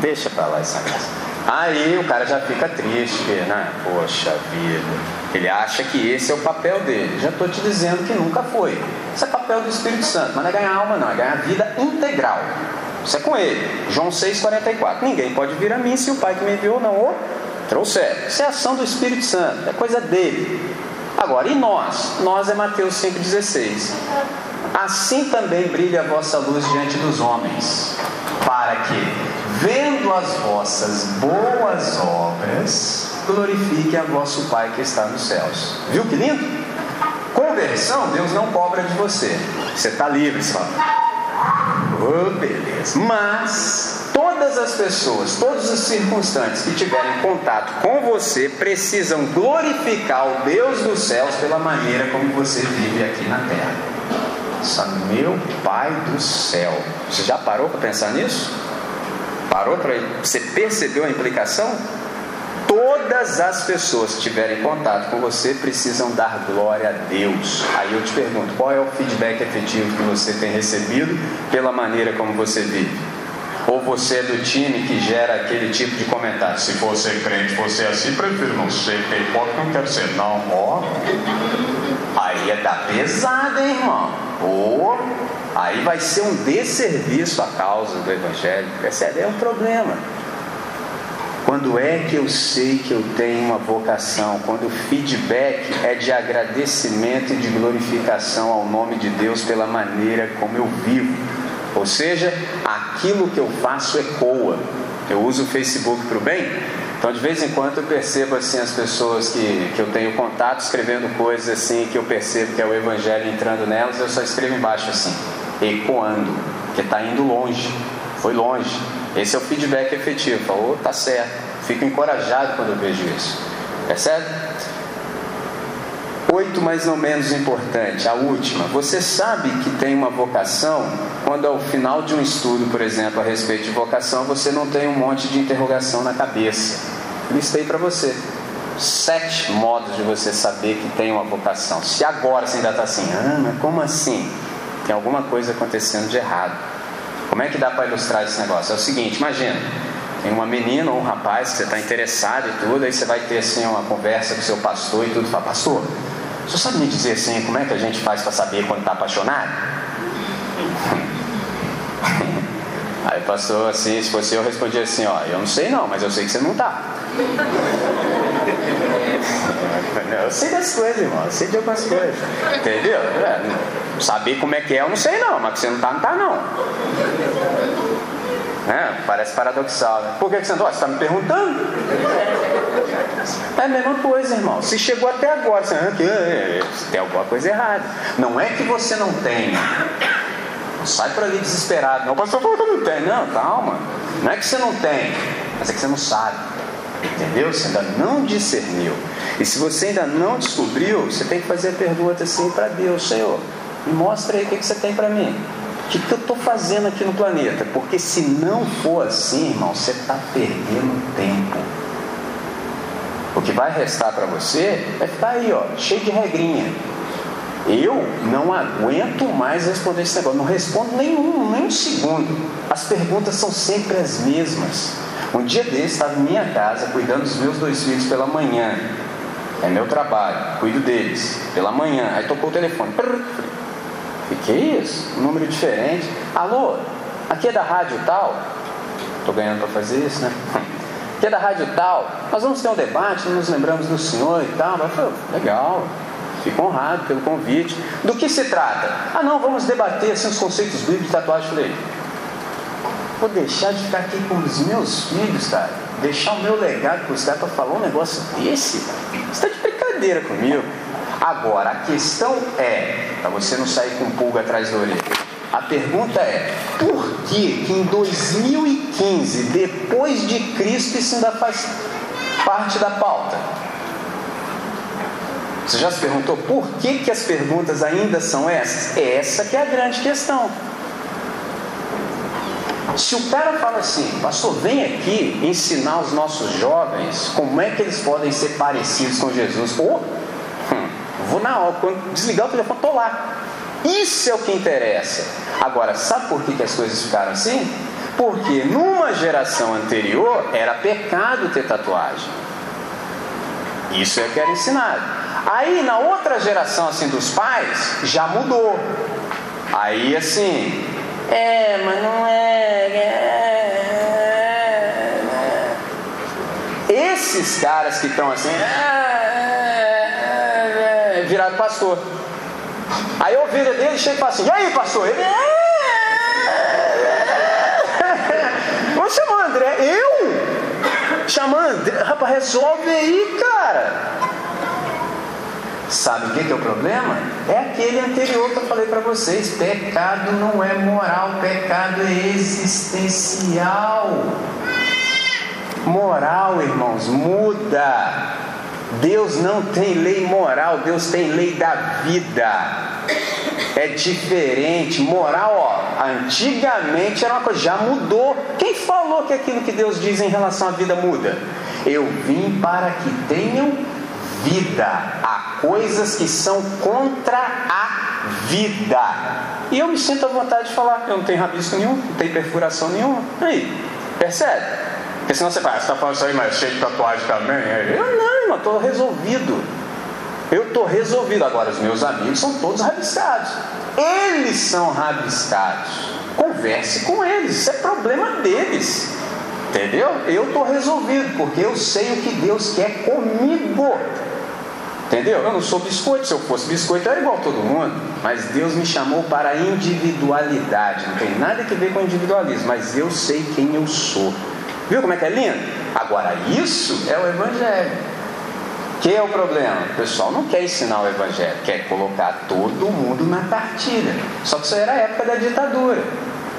Deixa para lá essa coisa. Aí o cara já fica triste, né? Poxa vida. Ele acha que esse é o papel dele. Já estou te dizendo que nunca foi. Isso é papel do Espírito Santo, mas não é ganhar alma, não, é ganhar vida integral. Isso é com ele. João 6,44. Ninguém pode vir a mim se o Pai que me enviou não o trouxer. Isso é ação do Espírito Santo, é coisa dele. Agora, e nós? Nós é Mateus 5,16. Assim também brilha a vossa luz diante dos homens, para que, vendo as vossas boas obras, glorifique a vosso Pai que está nos céus. Viu que lindo? Conversão, Deus não cobra de você. Você está livre, fala. Oh, beleza. Mas todas as pessoas, todos os circunstantes que tiverem contato com você precisam glorificar o Deus dos céus pela maneira como você vive aqui na terra. Meu Pai do céu. Você já parou para pensar nisso? Parou para você percebeu a implicação? Todas as pessoas que tiverem contato com você precisam dar glória a Deus. Aí eu te pergunto, qual é o feedback efetivo que você tem recebido pela maneira como você vive? Ou você é do time que gera aquele tipo de comentário? Se você crente, você é assim, prefiro não ser, que hipócrita não quero ser, não, ó. Aí é da pesada, hein, irmão? Ou aí vai ser um desserviço à causa do Evangelho. Percebe? É um problema. Quando é que eu sei que eu tenho uma vocação? Quando o feedback é de agradecimento e de glorificação ao nome de Deus pela maneira como eu vivo. Ou seja, aquilo que eu faço ecoa. Eu uso o Facebook para o bem, então de vez em quando eu percebo assim as pessoas que, que eu tenho contato escrevendo coisas assim que eu percebo que é o evangelho entrando nelas, eu só escrevo embaixo assim, ecoando, que está indo longe, foi longe. Esse é o feedback efetivo. Falou, tá certo. Fico encorajado quando eu vejo isso. Percebe? Oito, mais ou menos importante, a última. Você sabe que tem uma vocação quando ao final de um estudo, por exemplo, a respeito de vocação, você não tem um monte de interrogação na cabeça. Listei para você. Sete modos de você saber que tem uma vocação. Se agora você ainda está assim, ah, mas como assim? Tem alguma coisa acontecendo de errado. Como é que dá para ilustrar esse negócio? É o seguinte, imagina, tem uma menina ou um rapaz que você está interessado e tudo, aí você vai ter assim uma conversa com o seu pastor e tudo, fala, pastor, você sabe me dizer assim, como é que a gente faz para saber quando está apaixonado? Aí o pastor, assim, se fosse eu, respondia assim, ó, eu não sei não, mas eu sei que você não está. Eu sei das coisas, irmão. Eu sei de algumas coisas. Entendeu? É, saber como é que é, eu não sei não, mas que você não tá, não tá não. É, parece paradoxal, né? Por que, que você não tá? Você está me perguntando? É a mesma coisa, irmão. Se chegou até agora, você ah, é, tem alguma coisa errada. Não é que você não tenha. Não sai por ali desesperado. Não, pastor falou que eu não tenho. Não, calma. Não é que você não tem, mas é que você não sabe. Entendeu? Você ainda não discerniu. E se você ainda não descobriu, você tem que fazer a pergunta assim para Deus: Senhor, me mostra aí o que, que você tem para mim. O que, que eu estou fazendo aqui no planeta? Porque se não for assim, irmão, você está perdendo tempo. O que vai restar para você vai ficar aí, ó, cheio de regrinha. Eu não aguento mais responder esse negócio. Não respondo nenhum, nem um segundo. As perguntas são sempre as mesmas. Um dia desse, estava em minha casa, cuidando dos meus dois filhos pela manhã. É meu trabalho, cuido deles. Pela manhã. Aí tocou o telefone. E que isso? Um número diferente. Alô, aqui é da rádio tal? Estou ganhando para fazer isso, né? Aqui é da rádio tal. Nós vamos ter um debate, nos lembramos do senhor e tal. Eu falei, legal. Fico honrado pelo convite. Do que se trata? Ah, não, vamos debater assim, os conceitos bíblicos de tatuagem. Falei, vou deixar de ficar aqui com os meus filhos, cara. Deixar o meu legado para os caras para falar um negócio desse. Você está de brincadeira comigo. Agora, a questão é, para você não sair com pulga atrás da orelha, a pergunta é: por que, que em 2015, depois de Cristo, isso ainda faz parte da pauta? Você já se perguntou por que, que as perguntas ainda são essas? Essa que é a grande questão. Se o cara fala assim, pastor, vem aqui ensinar os nossos jovens como é que eles podem ser parecidos com Jesus. Ou, na hora, quando desligar o telefone, estou lá. Isso é o que interessa. Agora, sabe por que, que as coisas ficaram assim? Porque numa geração anterior era pecado ter tatuagem. Isso é que era ensinado. Aí na outra geração assim dos pais já mudou. Aí assim, é, mas não é, é, é. Esses caras que estão assim, é, é, viraram pastor. Aí o vida dele chega e fala assim, e aí pastor? Ele Vou chamar André, eu? Chamar André, rapaz, resolve aí, cara. Sabe o que, que é o problema? É aquele anterior que eu falei para vocês: pecado não é moral, pecado é existencial. Moral, irmãos, muda. Deus não tem lei moral, Deus tem lei da vida. É diferente. Moral, ó, antigamente era uma coisa, já mudou. Quem falou que aquilo que Deus diz em relação à vida muda? Eu vim para que tenham vida, há coisas que são contra a vida. E eu me sinto à vontade de falar eu não tenho rabisco nenhum, não tenho perfuração nenhuma. Aí, percebe? Porque senão você fala, ah, você está falando isso aí, mas cheio de tatuagem também? Eu não, irmão, estou resolvido. Eu estou resolvido. Agora, os meus amigos são todos rabiscados. Eles são rabiscados. Converse com eles, isso é problema deles. Entendeu? Eu estou resolvido, porque eu sei o que Deus quer comigo. Entendeu? Eu não sou biscoito, se eu fosse biscoito eu era igual a todo mundo. Mas Deus me chamou para a individualidade. Não tem nada a ver com individualismo, mas eu sei quem eu sou. Viu como é que é lindo? Agora, isso é o Evangelho. Que é o problema? O pessoal não quer ensinar o Evangelho, quer colocar todo mundo na cartilha. Só que isso era a época da ditadura.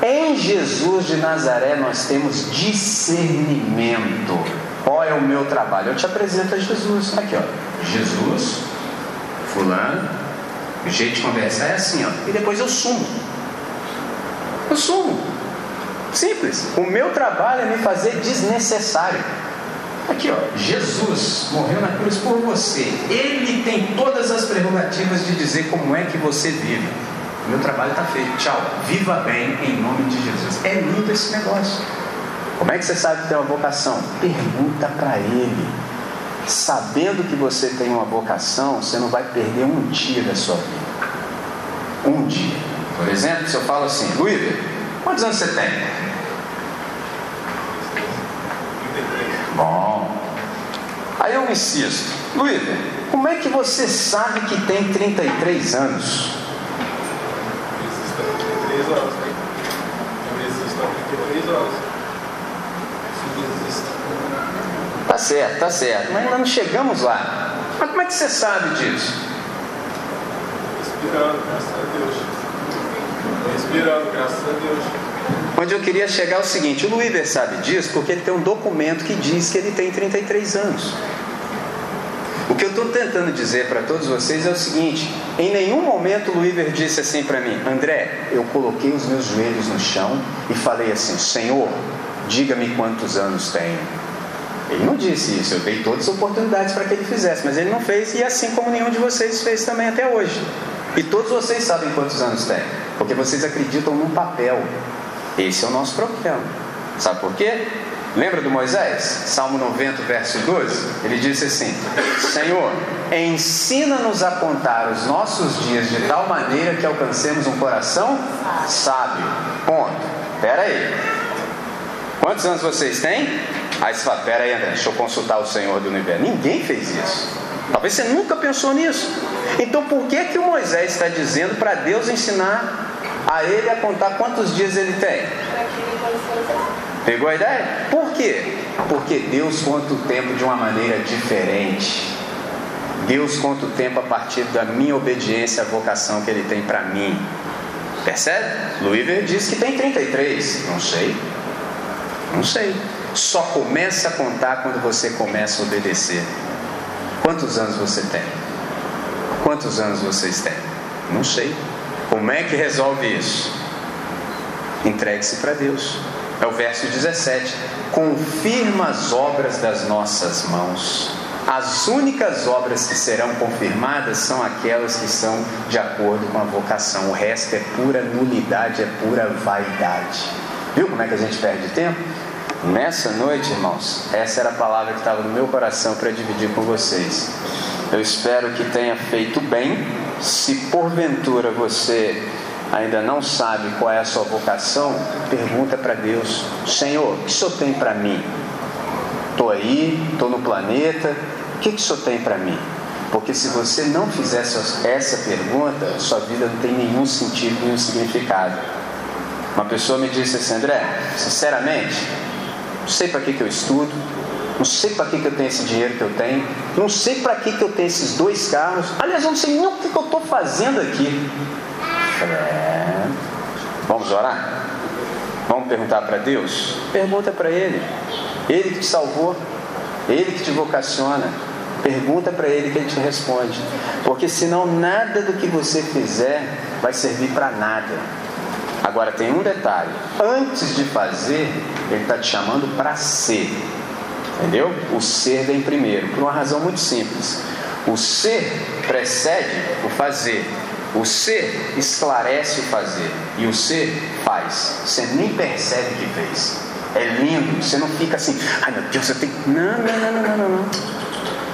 Em Jesus de Nazaré nós temos discernimento. Qual é o meu trabalho? Eu te apresento a Jesus. Aqui, ó. Jesus, fulano, o jeito de conversar é assim, ó. E depois eu sumo. Eu sumo. Simples. O meu trabalho é me fazer desnecessário. Aqui, ó, Jesus morreu na cruz por você. Ele tem todas as prerrogativas de dizer como é que você vive. O meu trabalho está feito. Tchau. Viva bem em nome de Jesus. É lindo esse negócio. Como é que você sabe que tem uma vocação? Pergunta para ele. Sabendo que você tem uma vocação, você não vai perder um dia da sua vida. Um dia. Por exemplo, se eu falo assim, Luiz, quantos anos você tem? Bom. Aí eu insisto, Luiz, como é que você sabe que tem 33 anos? Três horas. Eu existo há 33 horas. Tá certo, tá certo, mas ainda não chegamos lá. Mas como é que você sabe disso? Respirando, graças a Deus. Respirando, graças a Deus. Onde eu queria chegar é o seguinte: o Luíver sabe disso porque ele tem um documento que diz que ele tem 33 anos. O que eu estou tentando dizer para todos vocês é o seguinte: em nenhum momento o Luíver disse assim para mim, André, eu coloquei os meus joelhos no chão e falei assim: Senhor, diga-me quantos anos tenho. Ele não disse isso, eu dei todas as oportunidades para que ele fizesse, mas ele não fez, e assim como nenhum de vocês fez também até hoje. E todos vocês sabem quantos anos tem, porque vocês acreditam num papel. Esse é o nosso problema. Sabe por quê? Lembra do Moisés? Salmo 90, verso 12? Ele disse assim: Senhor, ensina-nos a contar os nossos dias de tal maneira que alcancemos um coração sábio. Ponto. Pera aí. Quantos anos vocês têm? Aí você fala: Pera aí, André, deixa eu consultar o Senhor do universo. Ninguém fez isso. Talvez você nunca pensou nisso. Então por que que o Moisés está dizendo para Deus ensinar a ele a contar quantos dias ele tem? Pegou a ideia? Por quê? Porque Deus conta o tempo de uma maneira diferente. Deus conta o tempo a partir da minha obediência à vocação que Ele tem para mim. Percebe? Luíver diz que tem 33. Não sei. Não sei. Só começa a contar quando você começa a obedecer. Quantos anos você tem? Quantos anos vocês têm? Não sei. Como é que resolve isso? Entregue-se para Deus. É o verso 17. Confirma as obras das nossas mãos. As únicas obras que serão confirmadas são aquelas que são de acordo com a vocação. O resto é pura nulidade, é pura vaidade. Viu como é que a gente perde tempo? Nessa noite, irmãos, essa era a palavra que estava no meu coração para dividir com vocês. Eu espero que tenha feito bem. Se porventura você ainda não sabe qual é a sua vocação, pergunta para Deus: Senhor, o que o Senhor tem para mim? Estou aí, estou no planeta, o que, que o Senhor tem para mim? Porque se você não fizer essa pergunta, sua vida não tem nenhum sentido, nenhum significado. Uma pessoa me disse assim, André, sinceramente, não sei para que, que eu estudo, não sei para que, que eu tenho esse dinheiro que eu tenho, não sei para que, que eu tenho esses dois carros, aliás, eu não sei nem o que, que eu estou fazendo aqui. É. Vamos orar? Vamos perguntar para Deus? Pergunta para Ele. Ele que te salvou, Ele que te vocaciona. Pergunta para Ele que Ele te responde. Porque senão nada do que você fizer vai servir para nada. Agora tem um detalhe: antes de fazer, Ele está te chamando para ser. Entendeu? O ser vem primeiro, por uma razão muito simples. O ser precede o fazer. O ser esclarece o fazer e o ser faz. Você nem percebe que fez. É lindo. Você não fica assim, ai meu Deus, eu tenho. Não, não, não, não, não, não.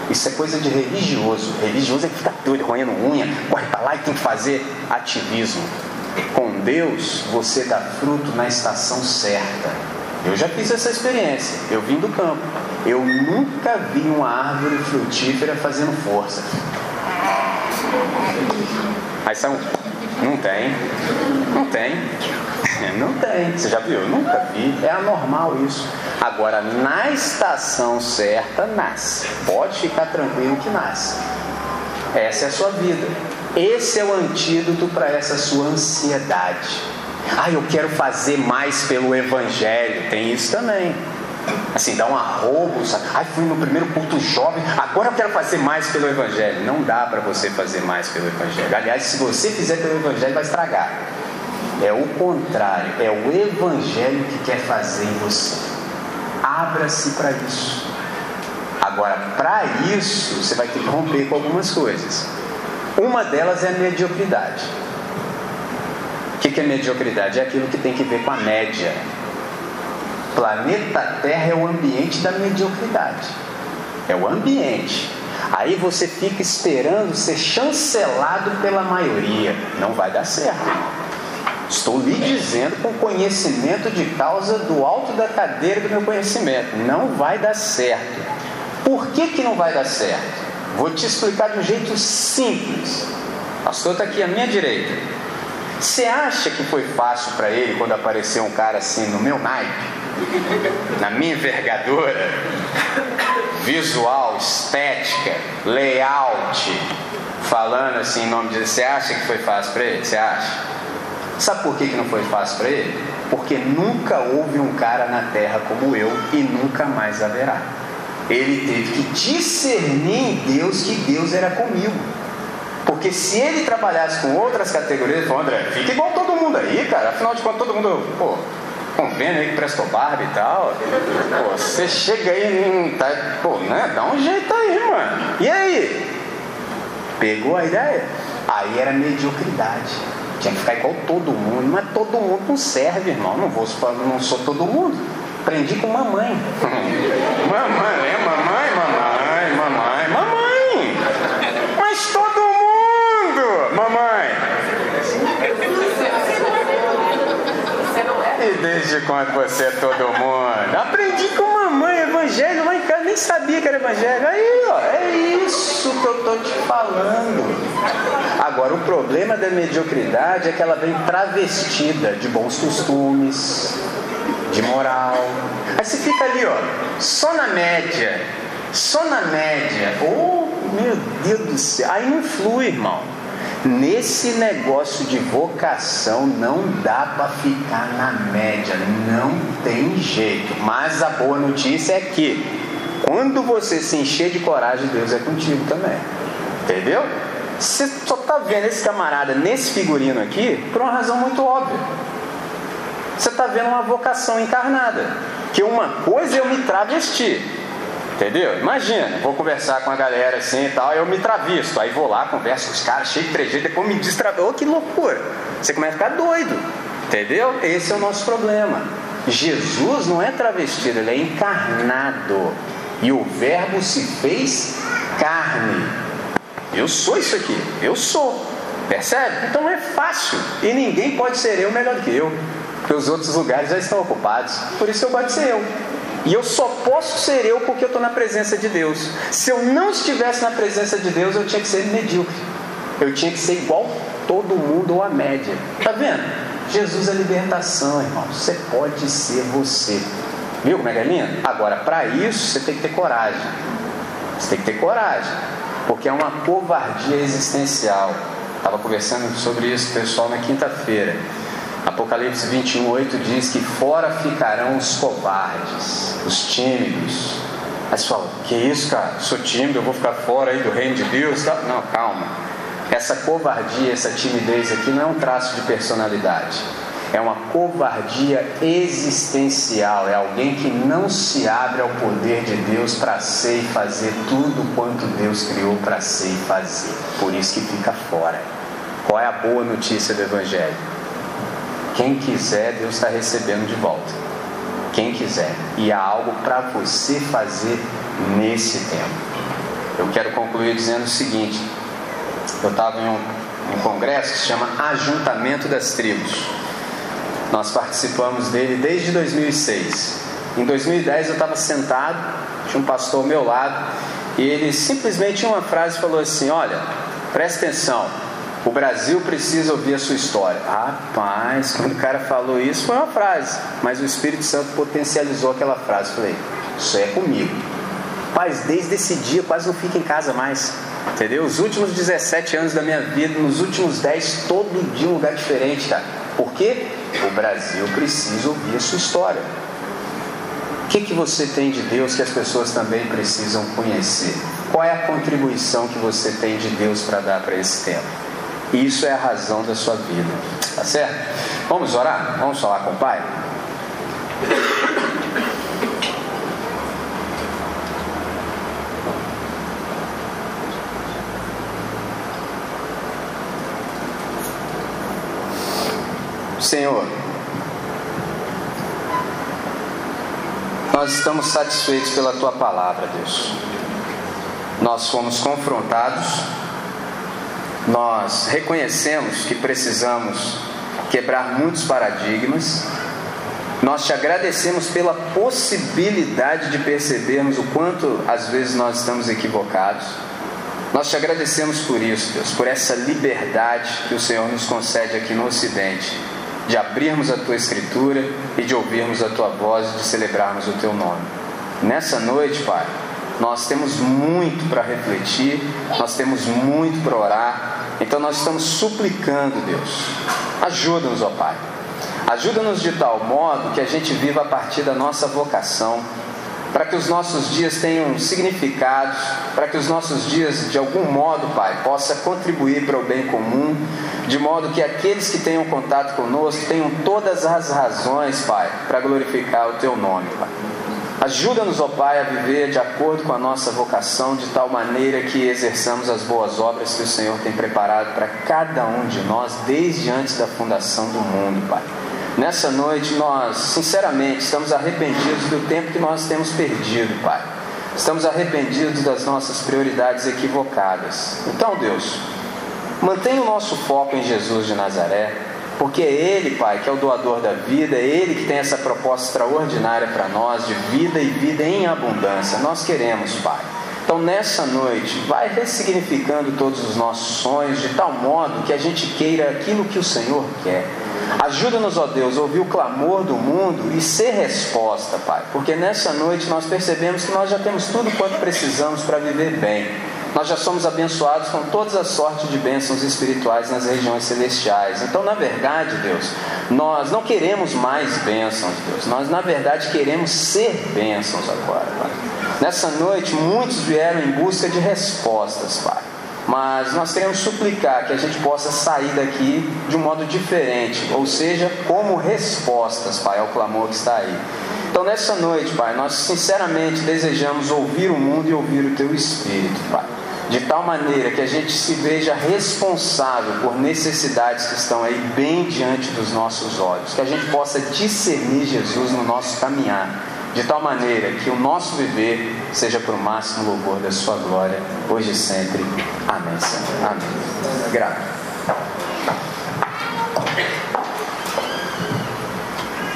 Isso é coisa de religioso. Religioso é que fica doido, roendo unha, corre para lá e tem que fazer ativismo. Com Deus, você dá fruto na estação certa. Eu já fiz essa experiência. Eu vim do campo. Eu nunca vi uma árvore frutífera fazendo força. Aí são. Não tem. Não tem. Não tem. Você já viu? Eu nunca vi. É anormal isso. Agora, na estação certa, nasce. Pode ficar tranquilo que nasce. Essa é a sua vida. Esse é o antídoto para essa sua ansiedade. Ah, eu quero fazer mais pelo Evangelho. Tem isso também assim, dá um arrobo, sabe? Ai, fui no primeiro culto jovem, agora eu quero fazer mais pelo Evangelho. Não dá para você fazer mais pelo Evangelho. Aliás, se você fizer pelo Evangelho, vai estragar. É o contrário, é o Evangelho que quer fazer em você. Abra-se para isso. Agora, para isso, você vai ter que romper com algumas coisas. Uma delas é a mediocridade. O que é mediocridade? É aquilo que tem que ver com a média planeta Terra é o ambiente da mediocridade. É o ambiente. Aí você fica esperando ser chancelado pela maioria. Não vai dar certo. Estou lhe dizendo com conhecimento de causa do alto da cadeira do meu conhecimento. Não vai dar certo. Por que, que não vai dar certo? Vou te explicar de um jeito simples. Pastor está aqui à minha direita. Você acha que foi fácil para ele quando apareceu um cara assim no meu naipe? Na minha envergadura, visual, estética, layout, falando assim em nome de você acha que foi fácil para ele? Você acha? Sabe por que, que não foi fácil para ele? Porque nunca houve um cara na terra como eu e nunca mais haverá. Ele teve que discernir em Deus que Deus era comigo. Porque se ele trabalhasse com outras categorias, ele falou, André, fica igual todo mundo aí, cara. Afinal de contas, todo mundo, pô, convênio aí que prestou barba e tal. Pô, você chega aí, tá, pô, né? Dá um jeito aí, mano. E aí? Pegou a ideia? Aí era mediocridade. Tinha que ficar igual todo mundo, mas todo mundo não serve, irmão. Não vou não sou todo mundo. Aprendi com mamãe, mamãe, mamãe. Mas todo mundo, mamãe. E desde quando você é todo mundo? Aprendi com mamãe, evangelho, mãe, cara, nem sabia que era evangelho. Aí, ó, é isso que eu tô te falando. Agora, o problema da mediocridade é que ela vem travestida de bons costumes, de moral. Aí você fica ali, ó, só na média, só na média. Oh, meu Deus do céu. Aí não flui, irmão. Nesse negócio de vocação não dá para ficar na média, não tem jeito. Mas a boa notícia é que quando você se encher de coragem, Deus é contigo também. Entendeu? Você só está vendo esse camarada nesse figurino aqui por uma razão muito óbvia. Você está vendo uma vocação encarnada. Que uma coisa é eu me travestir. Entendeu? Imagina, vou conversar com a galera assim e tal, eu me travisto. Aí vou lá, converso com os caras, cheio de trejeito, depois me destravisto. Oh, que loucura! Você começa a ficar doido. Entendeu? Esse é o nosso problema. Jesus não é travestido, ele é encarnado. E o Verbo se fez carne. Eu sou isso aqui, eu sou. Percebe? Então é fácil. E ninguém pode ser eu melhor que eu. Porque os outros lugares já estão ocupados. Por isso eu gosto de ser eu. E eu só posso ser eu porque eu estou na presença de Deus. Se eu não estivesse na presença de Deus, eu tinha que ser medíocre. Eu tinha que ser igual todo mundo ou a média. Tá vendo? Jesus é libertação, irmão. Você pode ser você. Viu como é é lindo? Agora, para isso, você tem que ter coragem. Você tem que ter coragem. Porque é uma covardia existencial. Estava conversando sobre isso com o pessoal na quinta-feira. Apocalipse 21, 8 diz que fora ficarão os covardes, os tímidos. Aí fala, que isso, cara? Sou tímido, eu vou ficar fora aí do reino de Deus? Não, calma. Essa covardia, essa timidez aqui não é um traço de personalidade. É uma covardia existencial. É alguém que não se abre ao poder de Deus para ser e fazer tudo quanto Deus criou para ser e fazer. Por isso que fica fora. Qual é a boa notícia do Evangelho? Quem quiser, Deus está recebendo de volta. Quem quiser. E há algo para você fazer nesse tempo. Eu quero concluir dizendo o seguinte: eu estava em um, um congresso que se chama Ajuntamento das Tribos. Nós participamos dele desde 2006. Em 2010 eu estava sentado, tinha um pastor ao meu lado, e ele simplesmente tinha uma frase falou assim: Olha, presta atenção, o Brasil precisa ouvir a sua história. Rapaz, quando o cara falou isso, foi uma frase, mas o Espírito Santo potencializou aquela frase. Falei, isso é comigo. Paz, desde esse dia quase não fico em casa mais. Entendeu? Os últimos 17 anos da minha vida, nos últimos 10, todo dia um lugar diferente, cara. Por quê? O Brasil precisa ouvir a sua história. O que, que você tem de Deus que as pessoas também precisam conhecer? Qual é a contribuição que você tem de Deus para dar para esse tempo? Isso é a razão da sua vida. Tá certo? Vamos orar? Vamos falar com o Pai? Senhor, nós estamos satisfeitos pela tua palavra, Deus. Nós fomos confrontados nós reconhecemos que precisamos quebrar muitos paradigmas. Nós te agradecemos pela possibilidade de percebermos o quanto às vezes nós estamos equivocados. Nós te agradecemos por isso, Deus, por essa liberdade que o Senhor nos concede aqui no Ocidente, de abrirmos a tua Escritura e de ouvirmos a tua voz e de celebrarmos o teu nome. Nessa noite, Pai, nós temos muito para refletir, nós temos muito para orar, então nós estamos suplicando, Deus, ajuda-nos, ó Pai. Ajuda-nos de tal modo que a gente viva a partir da nossa vocação, para que os nossos dias tenham significados, para que os nossos dias, de algum modo, Pai, possa contribuir para o bem comum, de modo que aqueles que tenham contato conosco tenham todas as razões, Pai, para glorificar o Teu nome, Pai. Ajuda-nos, ó Pai, a viver de acordo com a nossa vocação, de tal maneira que exerçamos as boas obras que o Senhor tem preparado para cada um de nós desde antes da fundação do mundo, Pai. Nessa noite, nós, sinceramente, estamos arrependidos do tempo que nós temos perdido, Pai. Estamos arrependidos das nossas prioridades equivocadas. Então, Deus, mantenha o nosso foco em Jesus de Nazaré porque é Ele, Pai, que é o doador da vida, é Ele que tem essa proposta extraordinária para nós de vida e vida em abundância. Nós queremos, Pai. Então, nessa noite, vai ressignificando todos os nossos sonhos de tal modo que a gente queira aquilo que o Senhor quer. Ajuda-nos, ó Deus, a ouvir o clamor do mundo e ser resposta, Pai, porque nessa noite nós percebemos que nós já temos tudo quanto precisamos para viver bem. Nós já somos abençoados com todas as sortes de bênçãos espirituais nas regiões celestiais. Então, na verdade, Deus, nós não queremos mais bênçãos, Deus. Nós, na verdade, queremos ser bênçãos agora, Pai. Nessa noite, muitos vieram em busca de respostas, Pai. Mas nós queremos suplicar que a gente possa sair daqui de um modo diferente, ou seja, como respostas, Pai, ao clamor que está aí. Então, nessa noite, Pai, nós sinceramente desejamos ouvir o mundo e ouvir o Teu Espírito, Pai. De tal maneira que a gente se veja responsável por necessidades que estão aí bem diante dos nossos olhos, que a gente possa discernir Jesus no nosso caminhar, de tal maneira que o nosso viver seja para o máximo louvor da Sua glória, hoje e sempre. Amém, Senhor. Amém. Grato.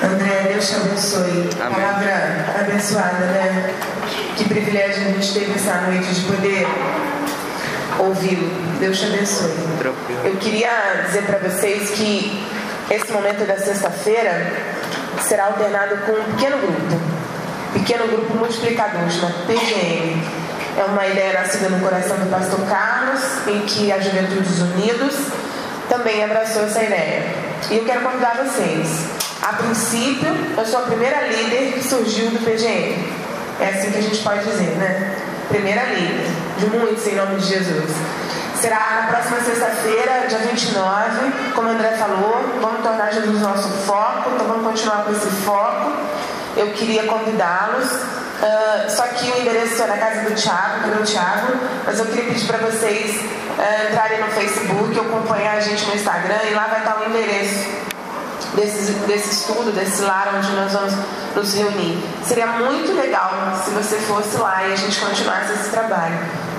André, Deus te abençoe. Amém. Palavra abençoada, né? Que privilégio a gente teve essa noite de poder ouvi-lo. Deus te abençoe. Eu queria dizer para vocês que esse momento da sexta-feira será alternado com um pequeno grupo. Pequeno grupo multiplicador, chama PGM. É uma ideia nascida no coração do pastor Carlos, em que a Juventudes Unidos também abraçou essa ideia. E eu quero convidar vocês a princípio, eu sou a primeira líder que surgiu do PGM. É assim que a gente pode dizer, né? Primeira líder, de muitos em nome de Jesus. Será na próxima sexta-feira, dia 29, como o André falou, vamos tornar Jesus nosso foco, então vamos continuar com esse foco. Eu queria convidá-los. Uh, só que o endereço é na casa do Thiago, do meu Thiago, mas eu queria pedir para vocês uh, entrarem no Facebook, acompanhar a gente no Instagram e lá vai estar o endereço desse, desse estudo, desse lar onde nós vamos nos reunir. Seria muito legal se você fosse lá e a gente continuasse esse trabalho.